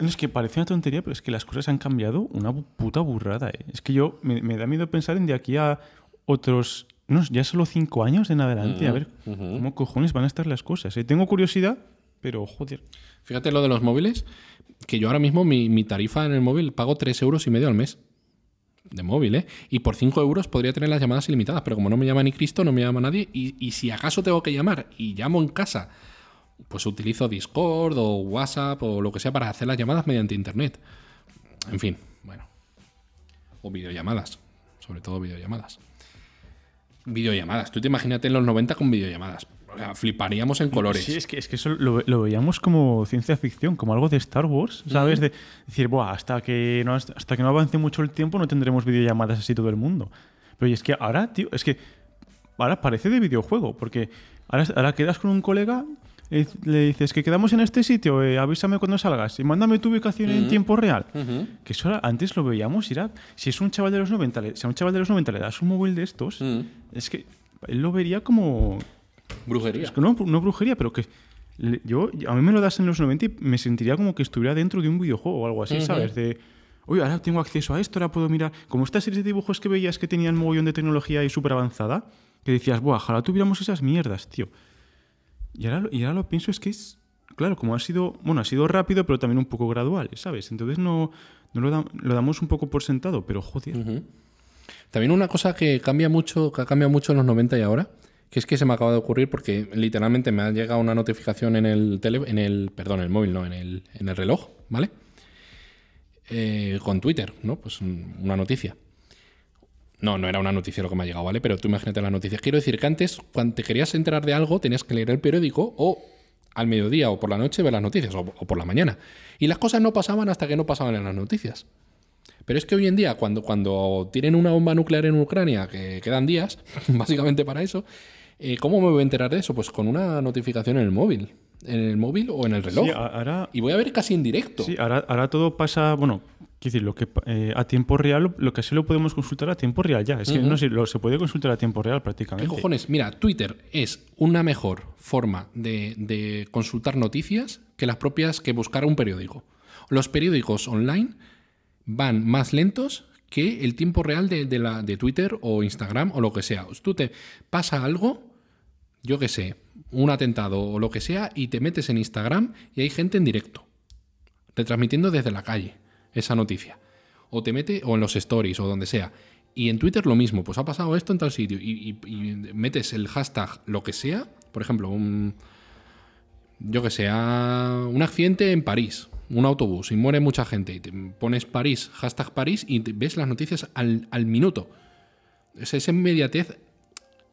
Es que parece una tontería, pero es que las cosas han cambiado una puta burrada. ¿eh? Es que yo me, da miedo pensar en de aquí a otros, no, ya solo cinco años en adelante, a ver cómo cojones van a estar las cosas. ¿eh? Tengo curiosidad, pero joder. Fíjate lo de los móviles, que yo ahora mismo mi, mi tarifa en el móvil pago tres euros y medio al mes de móvil, ¿eh? Y por 5 euros podría tener las llamadas ilimitadas, pero como no me llama ni Cristo, no me llama nadie. Y, si acaso tengo que llamar y llamo en casa pues utilizo Discord o WhatsApp o lo que sea para hacer las llamadas mediante Internet. En fin, bueno. O videollamadas, sobre todo videollamadas. Videollamadas, tú te imagínate en los 90 con videollamadas. O sea, fliparíamos en colores. Sí, es que, es que eso lo, lo veíamos como ciencia ficción, como algo de Star Wars, ¿sabes? De decir, Buah, hasta que, no, hasta que no avance mucho el tiempo no tendremos videollamadas así todo el mundo. Pero y es que ahora, tío, es que ahora parece de videojuego, porque ahora, ahora quedas con un colega le dices que quedamos en este sitio, eh, avísame cuando salgas y mándame tu ubicación en tiempo real. Que eso antes lo veíamos, era, si es un chaval de los 90, si a un chaval de los 90 le das un móvil de estos, es que él lo vería como... Brujería. Es que no, no brujería, pero que yo, a mí me lo das en los 90 y me sentiría como que estuviera dentro de un videojuego o algo así, ¿sabes? De, oye, ahora tengo acceso a esto, ahora puedo mirar. Como estas series de dibujos que veías que tenían mogollón de tecnología y súper avanzada, que decías, buah, ojalá tuviéramos esas mierdas, tío. Y ahora, y ahora lo pienso es que es, claro, como ha sido, bueno, ha sido rápido, pero también un poco gradual, ¿sabes? Entonces no, no lo, damos un poco por sentado, pero joder. También una cosa que cambia mucho, que ha cambiado mucho en los 90 y ahora, que es que se me acaba de ocurrir porque literalmente me ha llegado una notificación en el tele, en el, perdón, el móvil, no, en el, en el reloj, ¿vale? Eh, con Twitter, ¿no? Pues una noticia. No, no era una noticia lo que me ha llegado, ¿vale? Pero tú imagínate la noticia. Quiero decir que antes, cuando te querías enterar de algo, tenías que leer el periódico o al mediodía o por la noche ver las noticias o, por la mañana. Y las cosas no pasaban hasta que no pasaban en las noticias. Pero es que hoy en día, cuando, cuando tienen una bomba nuclear en Ucrania, que quedan días, (laughs) básicamente para eso, eh, ¿cómo me voy a enterar de eso? Pues con una notificación en el móvil. En el móvil o en el reloj. y voy a ver casi en directo. Sí, ahora, ahora todo pasa, bueno, Quiero decir, lo que eh, a tiempo real, lo que sí lo podemos consultar a tiempo real ya. Es que no sé, lo, se puede consultar a tiempo real prácticamente. ¿Qué cojones? Mira, Twitter es una mejor forma de, consultar noticias que las propias que buscar un periódico. Los periódicos online van más lentos que el tiempo real de, la, de Twitter o Instagram o lo que sea. Tú te pasa algo, yo qué sé, un atentado o lo que sea, y te metes en Instagram y hay gente en directo, retransmitiendo desde la calle esa noticia. O te mete, o en los stories, o donde sea. Y en Twitter lo mismo, pues ha pasado esto en tal sitio. Y, metes el hashtag lo que sea, por ejemplo, un. Yo que sea, un accidente en París, un autobús, y muere mucha gente. Y te pones París, hashtag París, y ves las noticias al, minuto. Es esa inmediatez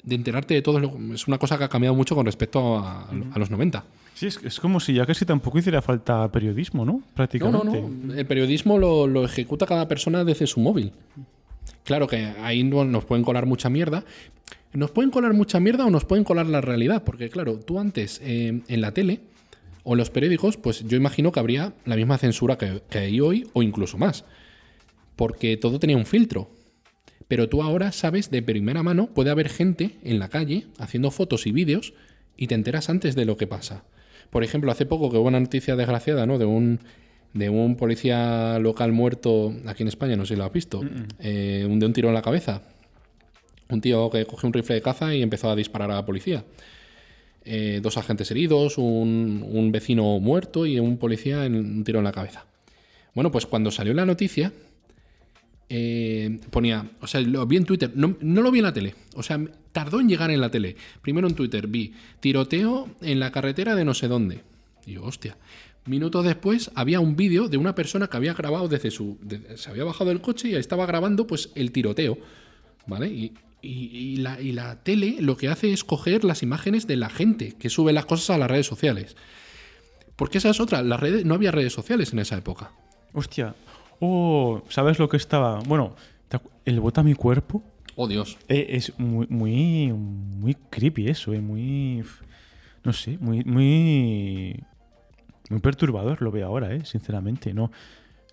de enterarte de todo. Es una cosa que ha cambiado mucho con respecto a, a los 90. Sí, es, como si ya casi tampoco hiciera falta periodismo, ¿no? Prácticamente. No, no, no. El periodismo lo, ejecuta cada persona desde su móvil. Claro que ahí nos pueden colar mucha mierda. Nos pueden colar mucha mierda o nos pueden colar la realidad. Porque, claro, tú antes eh, en la tele o los periódicos, pues yo imagino que habría la misma censura que, que hay hoy o incluso más. Porque todo tenía un filtro. Pero tú ahora sabes de primera mano, puede haber gente en la calle haciendo fotos y vídeos y te enteras antes de lo que pasa. Por ejemplo, hace poco que hubo una noticia desgraciada, ¿no? De un, de un policía local muerto aquí en España, no sé si lo has visto, eh, de un tiro en la cabeza. Un tío que cogió un rifle de caza y empezó a disparar a la policía. Eh, dos agentes heridos, un, un, vecino muerto y un policía en un tiro en la cabeza. Bueno, pues cuando salió la noticia, eh, ponía, o sea, lo vi en Twitter, no, lo vi en la tele, o sea, tardó en llegar en la tele. Primero en Twitter vi tiroteo en la carretera de no sé dónde. Y yo, hostia. Minutos después había un vídeo de una persona que había grabado desde su. se había bajado del coche y estaba grabando pues el tiroteo. ¿Vale? Y, y, la, y la tele lo que hace es coger las imágenes de la gente que sube las cosas a las redes sociales. Porque esa es otra, las redes, no había redes sociales en esa época. Hostia, Oh, ¿sabes lo que estaba? Bueno, el bota mi cuerpo. Oh, Dios. Eh, es muy, muy, muy creepy eso, es eh, muy. No sé, muy, muy. Muy perturbador lo veo ahora, eh, sinceramente. No,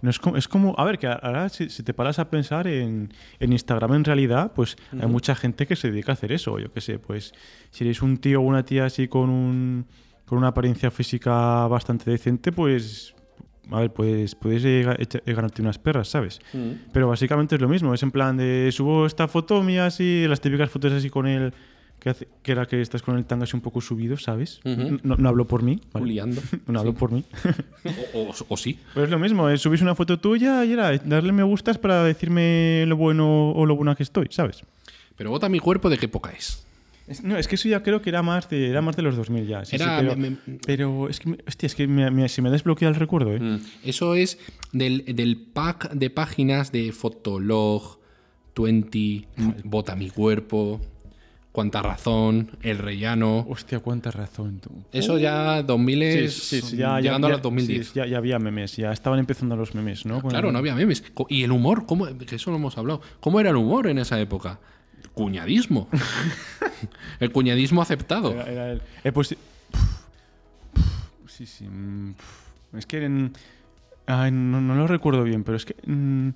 no es, como, es como. A ver, que ahora si, te paras a pensar en, Instagram en realidad, pues hay mucha gente que se dedica a hacer eso. Yo qué sé, pues si eres un tío o una tía así con un. con una apariencia física bastante decente, pues a ver, puedes, puedes ganarte unas perras, ¿sabes? Pero básicamente es lo mismo, es en plan de subo esta foto mía así, las típicas fotos así con el... Que, que era que estás con el tango así un poco subido, ¿sabes? no, hablo por mí. (laughs) no hablo por mí. (laughs) o, sí. Pues es lo mismo, es subís una foto tuya y era darle me gustas para decirme lo bueno o lo buena que estoy, ¿sabes? Pero vota mi cuerpo de qué época es. No, es que eso ya creo que era más de, era más de los 2000 ya. sí, sí, Era- pero, me- me- pero es que, hostia, es que me, me- se me ha desbloqueado el recuerdo, ¿eh? Mm. Eso es del, del pack de páginas de Fotolog, 20, Bota mi cuerpo, Cuánta razón, El Rellano. Hostia, cuánta razón tú. Eso ya 2000 es Sí, sí, sí, ya, llegando ya- a los 2010. sí, ya, ya había memes, ya estaban empezando los memes, ¿no? Con Claro, el- no había memes. Y el humor, ¿cómo? que eso lo hemos hablado. ¿Cómo era el humor en esa época? Cuñadismo. (laughs) el cuñadismo aceptado. Era, era el- eh, pues, sí, sí. mm, Es que en- ay, no, no lo recuerdo bien, pero es que mm,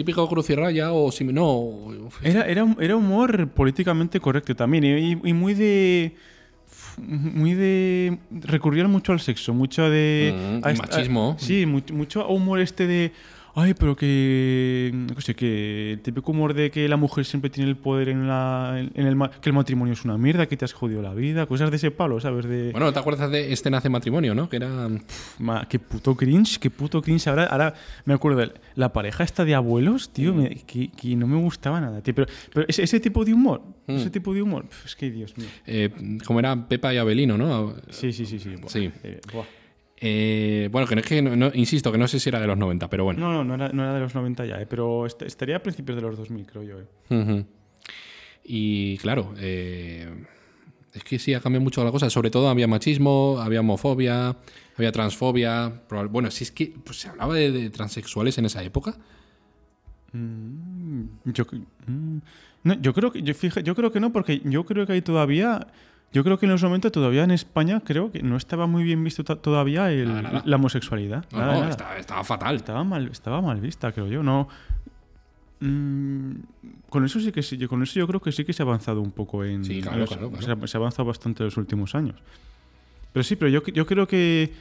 Típico cruz y raya o si no. era, era, era humor políticamente correcto también y, y muy de muy de recurrir mucho al sexo, mucho de Mm, a machismo. sí, mucho, mucho humor este de ay, pero que no sé, que el típico humor de que la mujer siempre tiene el poder en la en el que el matrimonio es una mierda, que te has jodido la vida, cosas de ese palo, ¿sabes? De Bueno, ¿te acuerdas de este nace matrimonio, no? Que era. Ma, qué puto cringe, qué puto cringe. Ahora, ahora me acuerdo, de la pareja esta de abuelos, tío, me- que, que no me gustaba nada, tío. Pero, pero ese, ese tipo de humor, ese tipo de humor, es que Dios mío. eh, como era Pepa y Abelino, ¿no? Sí, sí, sí, sí. buah, Sí. eh, buah. Eh, bueno, que no es que, no- no- insisto, que no sé si era de los 90, pero bueno. No, no, no era, no era de los 90 ya, eh, pero est- estaría a principios de los 2000, creo yo. eh. Y claro, eh, es que sí ha cambiado mucho la cosa. Sobre todo había machismo, había homofobia, había transfobia. Bueno, si es que pues, se hablaba de, de transexuales en esa época. Mm, yo, mm, yo creo que yo, fija- yo creo que no, porque yo creo que hay todavía. Yo creo que en los 90 todavía en España creo que no estaba muy bien visto to- todavía el- Nada, nada. la homosexualidad. No, Nada, no, nada. Estaba, estaba fatal. Estaba mal, estaba mal vista, creo yo. No. Mm, con eso sí que sí, con eso yo creo que sí que se ha avanzado un poco en. Sí, claro, los- claro, claro. Se, ha, se ha avanzado bastante en los últimos años. Pero sí, pero yo, yo creo que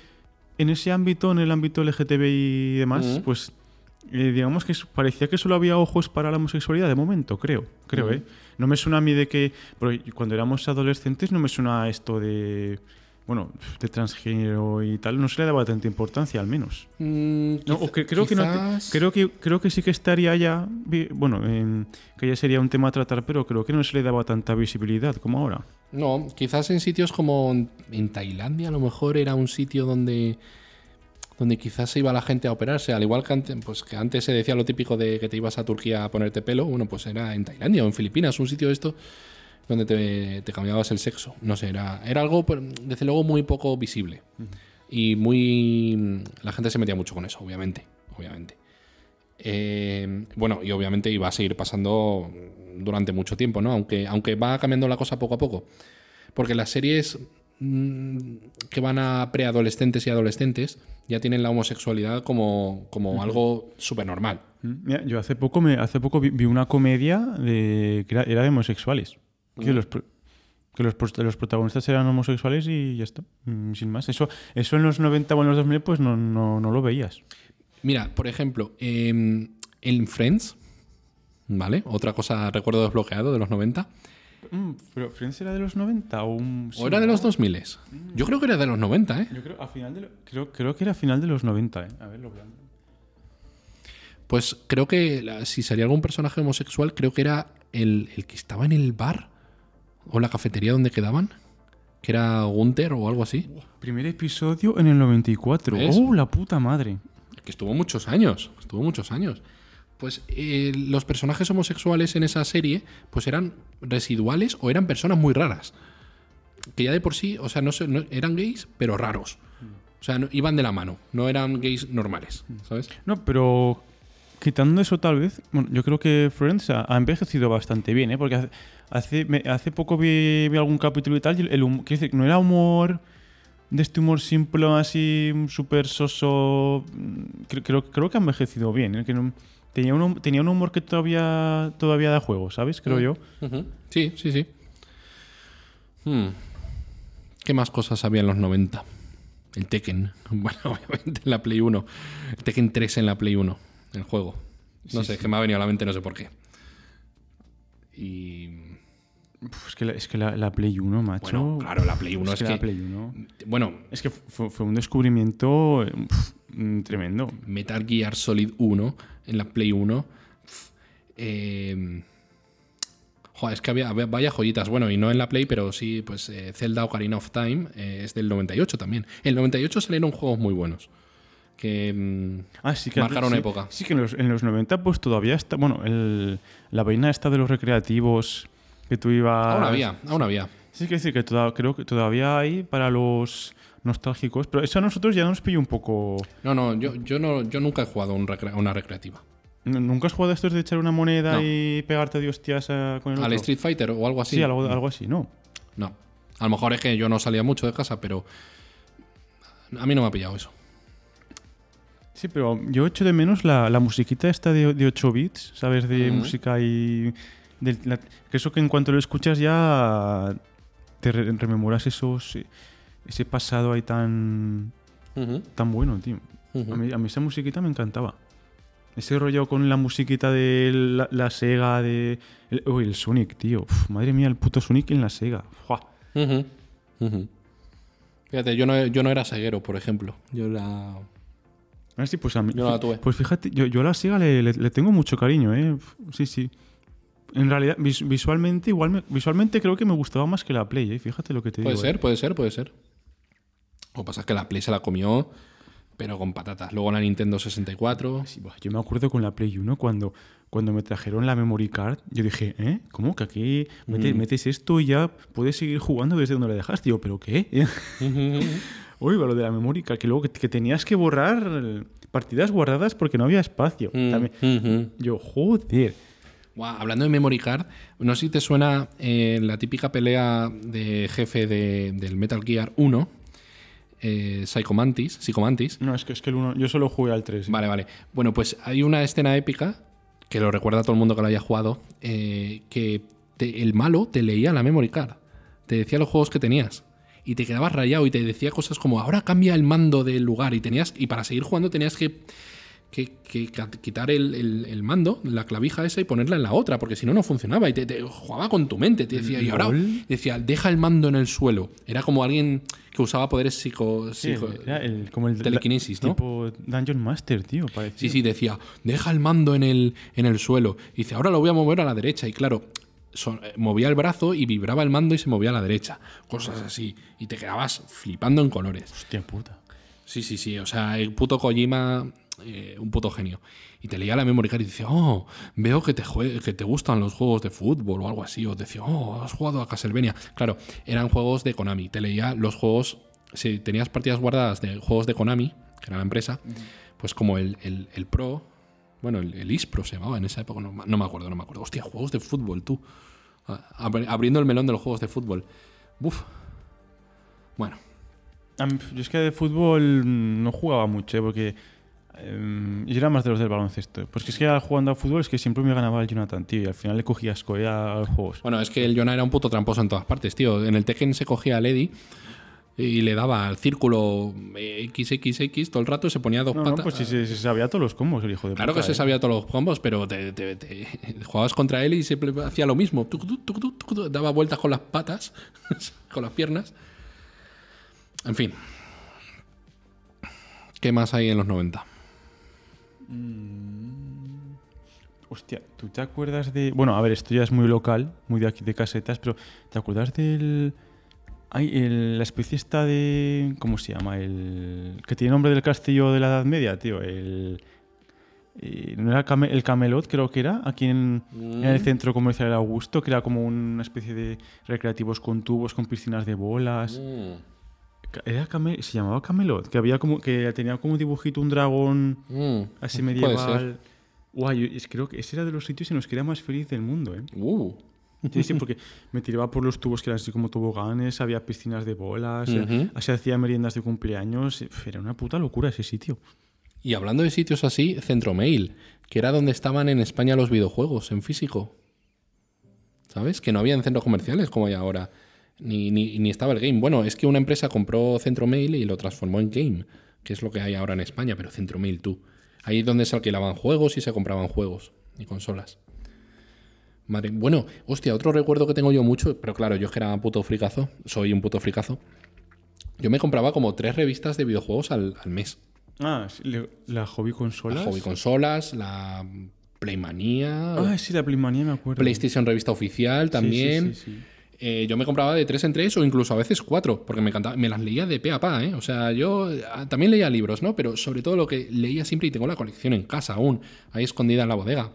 en ese ámbito, en el ámbito LGTBI y demás, pues eh, digamos que parecía que solo había ojos para la homosexualidad de momento, creo. Creo. ¿eh? No me suena a mí de que. cuando éramos adolescentes no me suena a esto de. Bueno, de transgénero y tal, no se le daba tanta importancia, al menos. Mm, No, que- creo que no creo que creo que sí que estaría ya bueno en- que ya sería un tema a tratar pero creo que no se le daba tanta visibilidad como ahora No, quizás en sitios como en Tailandia a lo mejor era un sitio donde donde quizás se iba la gente a operarse, al igual que antes, pues que antes se decía lo típico de que te ibas a Turquía a ponerte pelo, bueno, pues era en Tailandia o en Filipinas, un sitio de esto donde te, te cambiabas el sexo. No sé, era, era algo, desde luego, muy poco visible. Y muy... La gente se metía mucho con eso, obviamente, obviamente. Eh, bueno, y obviamente iba a seguir pasando durante mucho tiempo, ¿no? Aunque, aunque va cambiando la cosa poco a poco. Porque las series que van a preadolescentes y adolescentes ya tienen la homosexualidad como, como algo súper normal. Mm, Mira, yo hace poco me hace poco vi, vi una comedia de que era, era de homosexuales que los pro- que los, los protagonistas eran homosexuales y ya está Mm, sin más eso eso en los 90 o en los 2000 pues no, no, no lo veías Mira, por ejemplo, em, en Friends, ¿vale? Otra cosa, recuerdo desbloqueado de los 90. Mm, pero Friends era de los 90 o un ¿O era de los 2000? Yo creo que era de los 90, ¿eh? yo creo a final de lo- creo, creo que era a final de los 90 eh. a ver lo voy a- Pues creo que la- si salía algún personaje homosexual, creo que era el, el que estaba en el bar o la cafetería donde quedaban, que era Gunther o algo así, Primer episodio en el 94. ¿Ves? ¡Oh, la puta madre! que estuvo muchos años, estuvo muchos años. Pues eh, los personajes homosexuales en esa serie, pues eran residuales o eran personas muy raras. Que ya de por sí, o sea, no, no- eran gays, pero raros. O sea, iban de la mano, no eran gays normales, ¿sabes? No, pero quitando eso tal vez, bueno, yo creo que Friends ha, envejecido bastante bien, ¿eh? Porque hace, hace, poco vi, vi algún capítulo y tal, y el, hum- quiero decir, no era humor de este humor simple, así, súper soso. mm, Creo, creo, que ha envejecido bien, ¿eh? Que tenía, un, tenía un humor que todavía, todavía da juego, ¿sabes? Creo yo. Ujú. Sí, sí, sí. Hmm. ¿Qué más cosas había en los 90? El Tekken. (laughs) Bueno, obviamente en la Play 1. El Tekken 3 en la Play 1. El juego. No sé, es que me ha venido a la mente, no sé por qué. Y. Uf, es que la, es que la, la Play 1, macho. Bueno, claro, la Play 1 es, es que, que. la Play 1. Bueno, Es que fue, fue un descubrimiento eh, pf, mm, tremendo. Metal Gear Solid 1 en la Play 1. pf, eh, Joder, es que había, había- vaya joyitas. Bueno, y no en la Play, pero sí, pues eh, Zelda Ocarina of Time eh, es del 98 también. En el 98 salieron juegos muy buenos. Que. mm, Ah, sí que Marcaron sí, época. Sí, que en los, en los 90 pues todavía está... Bueno, el- la vaina esta de los recreativos que tú ibas... aún había, aún había. Sí, que decir que toda- creo que todavía hay para los nostálgicos, pero eso a nosotros ya nos pilló un poco... No, no, yo, yo, no, yo nunca he jugado un recre- una recreativa. ¿Nunca has jugado a estos de echar una moneda No. y pegarte de hostias eh, con el ¿Al otro? Street Fighter o algo así? Sí, algo, algo así, ¿no? No. A lo mejor es que yo no salía mucho de casa, pero. A mí no me ha pillado eso. Sí, pero yo echo de menos la, la musiquita esta de, de 8 bits, ¿sabes? De música y... de la- que eso que en cuanto lo escuchas ya te re- rememoras esos, ese pasado ahí tan, tan bueno, tío. Ujú. A mí, a mí esa musiquita me encantaba. Ese rollo con la musiquita de la, la Sega, de... El, uy, el Sonic, tío. Uf, madre mía, el puto Sonic en la Sega. Ujú. Ujú. Fíjate, yo no, yo no era ceguero, por ejemplo. Yo era. Ah, sí, pues a mí. Yo no la tuve. Pues fíjate, yo, yo a la Sega le, le- le tengo mucho cariño, ¿eh? Sí, sí. En realidad, vis- visualmente, igual me- visualmente creo que me gustaba más que la Play, ¿eh? Fíjate lo que te Puede digo. ser, ¿eh? puede ser, puede ser. Lo que pasa es que la Play se la comió, pero con patatas. Luego la Nintendo 64. Sí, yo me acuerdo con la Play 1 cuando, cuando me trajeron la memory card, yo dije, ¿eh? ¿Cómo que aquí Mm. metes esto y ya puedes seguir jugando desde donde la dejaste? Digo, ¿pero qué? (laughs) Uy, va lo de la memory card, que luego que, que tenías que borrar partidas guardadas porque no había espacio. Mm, También-. Yo, joder. Hablando de memory card, no sé si te suena eh, la típica pelea de jefe de- del Metal Gear 1, eh, Psychomantis, Psychomantis. No, es que, es que el uno, yo solo jugué al 3. Vale, vale. Bueno, pues hay una escena épica que lo recuerda a todo el mundo que lo haya jugado, eh, que te- el malo te leía la memory card, te decía los juegos que tenías y te quedabas rayado y te decía cosas como ahora cambia el mando del lugar y tenías y para seguir jugando tenías que que, quitar el, el- el mando, la clavija esa y ponerla en la otra, porque si no, no funcionaba. Y te, te jugaba con tu mente. Te decía, y ahora decía, deja el mando en el suelo. Era como alguien que usaba poderes psico, Sí, psico- era el, como el telequinesis, ¿no? Tipo Dungeon Master, tío. parecía. Sí, sí, decía, deja el mando en el, en el suelo. Y dice, ahora lo voy a mover a la derecha. Y claro, eh, movía el brazo y vibraba el mando y se movía a la derecha. Cosas así. Y te quedabas flipando en colores. Hostia puta. Sí, sí, sí. O sea, el puto Kojima, eh, un puto genio. Y te leía la memory card y dice, oh, veo que te, que te gustan los juegos de fútbol o algo así. O te decía, oh, has jugado a Castlevania. Claro, eran juegos de Konami. Te leía los juegos, si tenías partidas guardadas de juegos de Konami, que era la empresa, pues como el, el- el Pro, bueno, el, el Ispro se llamaba en esa época, no, me acuerdo, no me acuerdo. Hostia, juegos de fútbol, tú. Abriendo el melón de los juegos de fútbol. Buf. Bueno, Yo es que de fútbol mm, no jugaba mucho, ¿eh? porque em, yo era más de los del baloncesto. Pues que es que jugando a fútbol es que siempre me ganaba el Jonathan, tío, y al final le cogía asco a, los juegos. Bueno, es que el Jonah era un puto tramposo en todas partes, tío. En el Tekken se cogía al Eddie y le daba al círculo XXX todo el rato y se ponía dos No, no, patas. pues sí, se, se sabía todos los combos, el hijo de Claro puta, que se ¿eh? sabía todos los combos, pero te, te- te- (laughs) jugabas contra él y siempre hacía lo mismo. Tuc, tuc, tuc, tuc, tuc, daba vueltas con las patas, (laughs) con las piernas. En fin. ¿Qué más hay en los 90? Hostia, ¿tú te acuerdas de...? Bueno, a ver, esto ya es muy local, muy de aquí de casetas, pero ¿te acuerdas del... Hay el- la especie esta de... ¿Cómo se llama? El... Que tiene nombre del castillo de la Edad Media, tío. El... eh, ¿No era Came- el Camelot, creo que era? Aquí en, en el centro comercial de Augusto, que era como una especie de recreativos con tubos, con piscinas de bolas. Ca- Era se llamaba Camelot, que había como que tenía como un dibujito un dragón Mm, así medieval. Guay, es- creo que ese era de los sitios en los que era más feliz del mundo, ¿eh? Uh. Sí, sí, porque me tiraba por los tubos que eran así como toboganes, había piscinas de bolas, Ujú. se hacía meriendas de cumpleaños. Era una puta locura ese sitio. Y hablando de sitios así, Centromail, que era donde estaban en España los videojuegos, en físico. ¿Sabes? Que no había en centros comerciales como hay ahora. Ni, ni, ni estaba el game. Bueno, es que una empresa compró Centromail y lo transformó en game, que es lo que hay ahora en España, pero Centromail tú. Ahí es donde se alquilaban juegos y se compraban juegos y consolas. Madre, bueno, hostia, otro recuerdo que tengo yo mucho, pero claro, yo es que era un puto fricazo, soy un puto fricazo. Yo me compraba como tres revistas de videojuegos al, al mes. Ah, la hobby consolas. La hobby consolas, la Playmanía. Ah, sí, la Playmanía me acuerdo. PlayStation Revista Oficial también. Sí, sí, sí, Eh, yo me compraba de tres en tres o incluso a veces cuatro, porque me encantaba, me las leía de pe a pa, ¿eh? O sea, yo ah, también leía libros, ¿no? Pero sobre todo lo que leía siempre y tengo la colección en casa aún, ahí escondida en la bodega.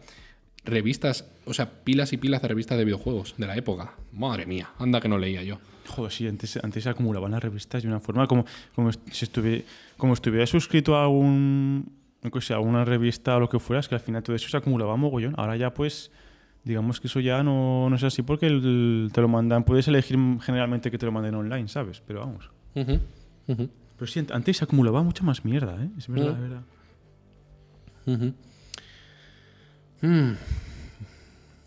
Revistas, o sea, pilas y pilas de revistas de videojuegos de la época. Madre mía, anda que no leía yo. Joder, sí, antes, antes se acumulaban las revistas de una forma como, como si estuviera, como estuviera suscrito a un, no sé, a una revista o lo que fuera, es que al final todo eso se acumulaba mogollón. Ahora ya pues digamos que eso ya no, no es así porque el- te lo mandan, puedes elegir generalmente que te lo manden online, ¿sabes? Pero vamos. Pero sí, antes se acumulaba mucha más mierda, ¿eh? Es verdad, Mm. es verdad. Mm.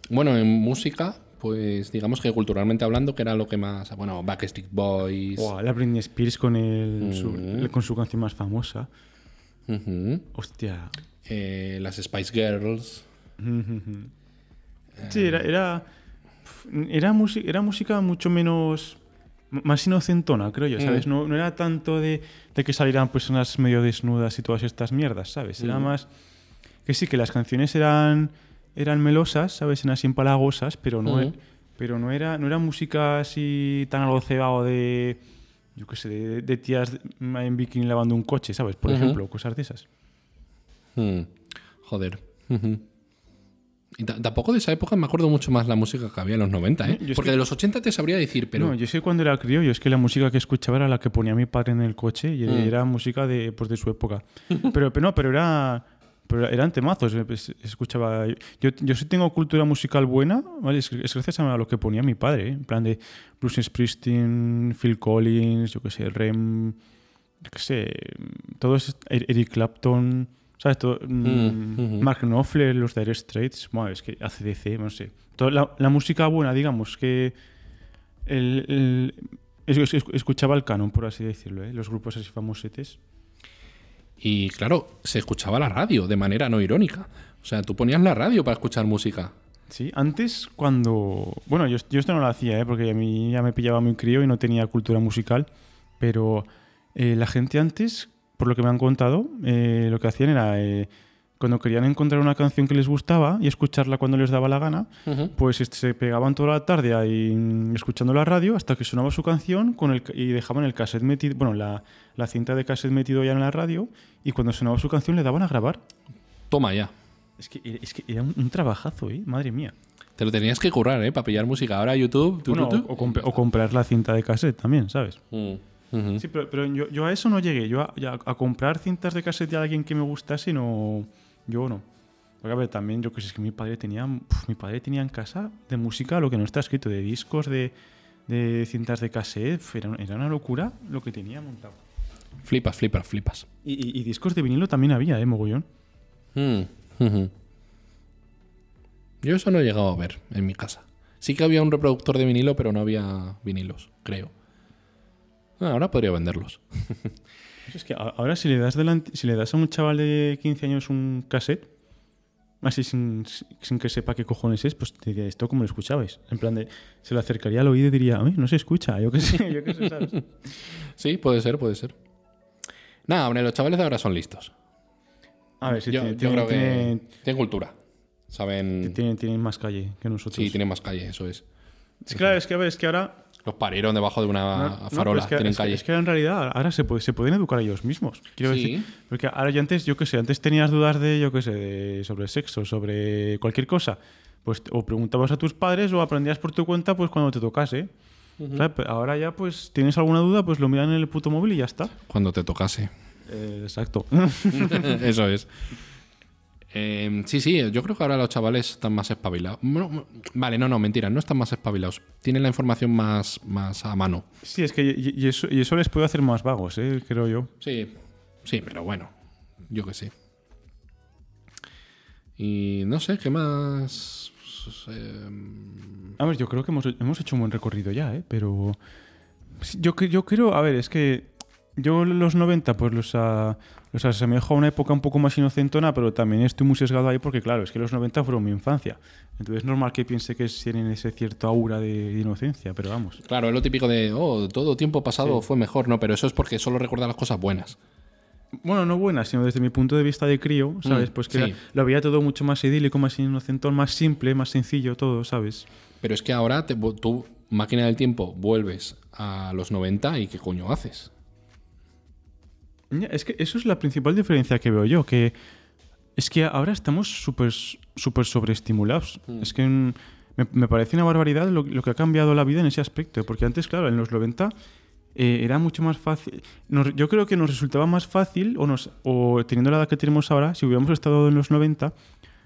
Bueno, en música, pues digamos que culturalmente hablando, que era lo que más. Bueno, Backstreet Boys. La Britney Spears con, el, su, Mm. con su canción más famosa. Hostia. eh, las Spice Girls. Sí, era, era, era, música, era música mucho menos. más inocentona, creo yo, ¿sabes? Mm. No, no era tanto de, de que salieran personas medio desnudas y todas estas mierdas, ¿sabes? Era Mm. más. Que sí, que las canciones eran, eran melosas, ¿sabes? Eran así empalagosas, pero no, Mm. pero no era, no era música así tan algo cebado de. Yo qué sé, de, de tías en bikini lavando un coche, ¿sabes? Por ejemplo, cosas de esas. Hmm, Joder. Y tampoco de esa época me acuerdo mucho más la música que había en los 90, ¿eh? Yo Porque que- de los 80 te sabría decir, pero. No, yo sé cuando era crío, yo es que la música que escuchaba era la que ponía mi padre en el coche y Mm. era música de, pues, de su época. (laughs) pero, pero no, pero era. Pero eran temazos, eh, pues, escuchaba. Yo, yo sí tengo cultura musical buena, ¿vale? Es, es gracias a lo que ponía mi padre, ¿eh? en plan de Bruce Springsteen, Phil Collins, yo qué sé, Rem, yo qué sé, todo es Eric Clapton, ¿sabes? Todo, mm, Mm. Mark Knopfler, los Dire Straits, bueno, es que ACDC, no sé. Toda la, la música buena, digamos, que el, el- es- es- escuchaba el canon, por así decirlo, ¿eh? los grupos así famosetes. Y claro, se escuchaba la radio de manera no irónica. O sea, tú ponías la radio para escuchar música. Sí, antes cuando... Bueno, yo, yo esto no lo hacía, ¿eh? porque a mí ya me pillaba muy crío y no tenía cultura musical, pero eh, la gente antes, por lo que me han contado, eh, lo que hacían era, eh, cuando querían encontrar una canción que les gustaba y escucharla cuando les daba la gana, pues este, se pegaban toda la tarde ahí mm, escuchando la radio hasta que sonaba su canción con el, ca- y dejaban el cassette metido, bueno, la, la cinta de cassette metido ya en la radio y cuando sonaba su canción le daban a grabar. Toma ya. Es que, es que era un, un trabajazo, ¿eh? Madre mía. Te lo tenías que currar, ¿eh? Para pillar música. Ahora YouTube. tu, Bueno, tu, o, tu. o comp- o comprar la cinta de cassette también, ¿sabes? Mm, Sí, pero, pero yo, yo a eso no llegué. Yo a, comprar cintas de cassette de alguien que me gustase, no. Yo no. Porque, a ver, también yo que sé, es que mi padre tenía. uf, mi padre tenía en casa de música lo que no está escrito, de discos, de, de cintas de cassette. Era, era una locura lo que tenía montado. Flipas, flipas, flipas. Y, y- y discos de vinilo también había, ¿eh? Mogollón. Mm, ujú. Yo eso no he llegado a ver en mi casa. Sí que había un reproductor de vinilo, pero no había vinilos, creo. Ah, ahora podría venderlos. Es que a- ahora si le das delante, si le das a un chaval de 15 años un cassette, así sin, sin que sepa qué cojones es, pues te diría, ¿esto cómo lo escuchabais? En plan de, se lo acercaría al oído y diría, "Ay, no se escucha, yo qué sé, (laughs) yo qué sé, ¿sabes? Sí, puede ser, puede ser. Nada, hombre, los chavales de ahora son listos. A ver, si yo, tiene- yo tiene- creo que tiene- tienen cultura. Saben. tienen, tienen más calle que nosotros. Sí, tienen más calle, eso es. Es claro, es que a ver, es que ahora... Los parieron debajo de una no, no, farola, es que, tienen es que- calle. es que en realidad ahora se, puede- se pueden educar ellos mismos. Quiero Sí. decir, porque ahora yo antes, yo qué sé, antes tenías dudas de, yo qué sé, de- sobre sexo, sobre cualquier cosa. Pues o preguntabas a tus padres o aprendías por tu cuenta pues cuando te tocase. ¿Sabes? Pero Ahora ya pues tienes alguna duda, pues lo miran en el puto móvil y ya está. Cuando te tocase. Eh, exacto. (laughs) Eso es. Eh, sí, sí, yo creo que ahora los chavales están más espabilados. Bueno, vale, no, no, mentira, no están más espabilados. Tienen la información más, más a mano. sí, es que y, y eso, y eso les puede hacer más vagos, ¿eh? creo yo. Sí, sí, pero bueno, yo que sé. Y no sé, ¿qué más? Eh, A ver, yo creo que hemos, hemos hecho un buen recorrido ya, ¿eh? Pero yo, yo creo, a ver, es que yo los 90 pues los, a- los asemejo a una época un poco más inocentona, pero también estoy muy sesgado ahí porque, claro, es que los 90 fueron mi infancia. Entonces es normal que piense que tienen ese cierto aura de, de inocencia, pero vamos. claro, es lo típico de, oh, todo tiempo pasado fue mejor, no, pero eso es porque solo recuerda las cosas buenas. bueno, no buena, sino desde mi punto de vista de crío, ¿sabes? Mm, pues que sí. lo veía todo mucho más idílico, más inocentón, más simple, más sencillo, todo, ¿sabes? Pero es que ahora te, tú, máquina del tiempo, vuelves a los 90 y ¿qué coño haces? Es que eso es la principal diferencia que veo yo, que es que ahora estamos súper súper sobreestimulados. Mm. Es que me, me parece una barbaridad lo, lo que ha cambiado la vida en ese aspecto, porque antes, claro, en los 90 eh, era mucho más fácil. Nos- yo creo que nos resultaba más fácil, o, nos, o teniendo la edad que tenemos ahora, si hubiéramos estado en los 90,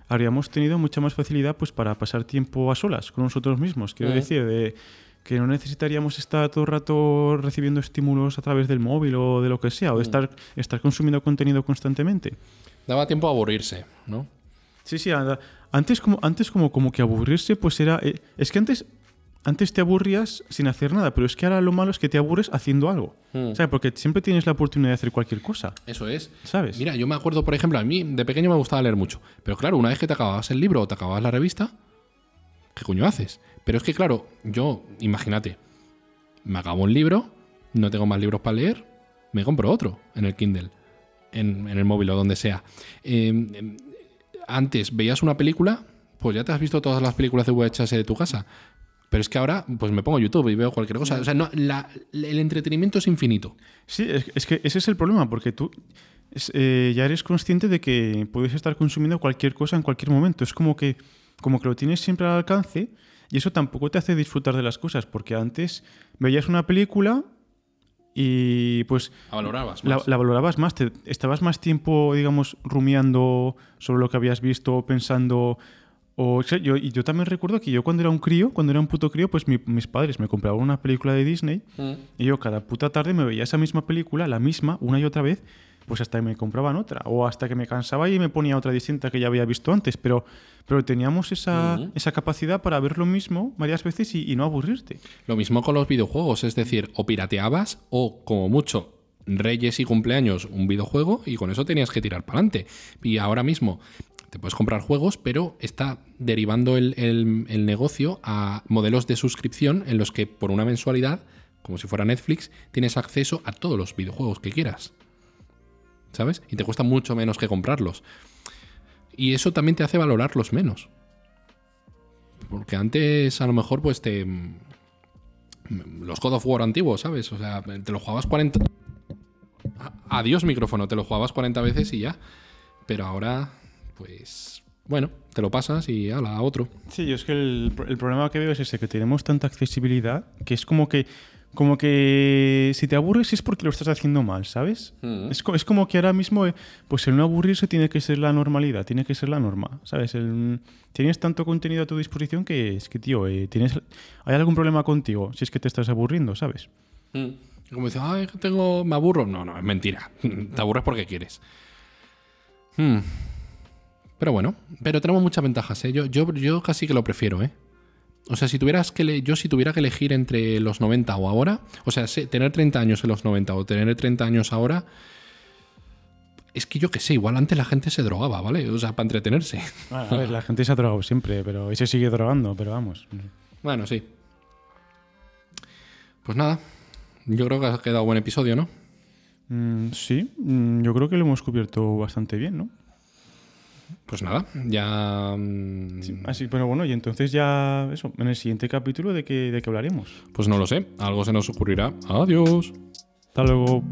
habríamos tenido mucha más facilidad pues para pasar tiempo a solas con nosotros mismos. Quiero Mm. decir, de que no necesitaríamos estar todo el rato recibiendo estímulos a través del móvil o de lo que sea, o de estar, estar consumiendo contenido constantemente. Daba tiempo a aburrirse, ¿no? Sí, sí, antes como, antes como, como que aburrirse, pues era... eh, es que antes, antes te aburrías sin hacer nada, pero es que ahora lo malo es que te aburres haciendo algo. Mm. ¿Sabes? Porque siempre tienes la oportunidad de hacer cualquier cosa. Eso es. ¿Sabes? Mira, yo me acuerdo, por ejemplo, a mí de pequeño me gustaba leer mucho. Pero claro, una vez que te acababas el libro o te acababas la revista, ¿qué coño haces? Pero es que, claro, yo, imagínate, me acabo un libro, no tengo más libros para leer, me compro otro en el Kindle, en, el móvil o donde sea. Eh, em, antes veías una película, pues ya te has visto todas las películas de VHS de tu casa. Pero es que ahora, pues me pongo YouTube y veo cualquier cosa. O sea, no, la- el entretenimiento es infinito. Sí, es, que ese es el problema, porque tú eh, ya eres consciente de que puedes estar consumiendo cualquier cosa en cualquier momento. Es como que, como que lo tienes siempre al alcance y eso tampoco te hace disfrutar de las cosas, porque antes veías una película y pues La valorabas más. la valorabas más, te, estabas más tiempo, digamos, rumiando sobre lo que habías visto, pensando... O, yo, y yo también recuerdo que yo cuando era un crío, cuando era un puto crío, pues mi- mis padres me compraban una película de Disney Mm. y yo cada puta tarde me veía esa misma película, la misma, una y otra vez, pues hasta que me compraban otra. O hasta que me cansaba y me ponía otra distinta que ya había visto antes. Pero, pero teníamos esa, esa capacidad para ver lo mismo varias veces y, y no aburrirte. Lo mismo con los videojuegos, es decir, o pirateabas o como mucho Reyes y cumpleaños un videojuego y con eso tenías que tirar para adelante. Y ahora mismo te puedes comprar juegos, pero está derivando el, el- el negocio a modelos de suscripción en los que por una mensualidad, como si fuera Netflix, tienes acceso a todos los videojuegos que quieras. ¿Sabes? Y te cuesta mucho menos que comprarlos. Y eso también te hace valorarlos menos. Porque antes a lo mejor pues te los God of War antiguos, ¿sabes? O sea, te lo jugabas 40... A- Adiós micrófono, te lo jugabas 40 veces y ya. Pero ahora, pues... Bueno, te lo pasas y ala, a otro. Sí, yo es que el problema que veo es ese, que tenemos tanta accesibilidad que es como que, como que si te aburres es porque lo estás haciendo mal, ¿sabes? Mm. Es, co- es como que ahora mismo, eh, pues el no aburrirse tiene que ser la normalidad, tiene que ser la norma, ¿sabes? El- tienes tanto contenido a tu disposición que es que, tío, eh, tienes, hay algún problema contigo si es que te estás aburriendo, ¿sabes? Mm. Como dice, ay, tengo, me aburro. No, no, es mentira. (laughs) Te aburres porque quieres. Hmm. Pero bueno, pero tenemos muchas ventajas, ¿eh? Yo, yo, yo casi que lo prefiero, ¿eh? O sea, si tuvieras que yo si tuviera que elegir entre los 90 o ahora, o sea, tener 30 años en los 90 o tener 30 años ahora, es que yo qué sé, igual antes la gente se drogaba, ¿vale? O sea, para entretenerse. a ver, la gente se ha drogado siempre, pero y se sigue drogando, pero vamos. Bueno, sí. Pues nada, yo creo que ha quedado buen episodio, ¿no? Mm, sí, mm, yo creo que lo hemos cubierto bastante bien, ¿no? Pues nada, ya... mm, Sí, Así, pero bueno, y entonces ya, eso, en el siguiente capítulo, ¿de qué, de qué hablaremos? Pues no lo sé, algo se nos ocurrirá. Adiós. Hasta luego.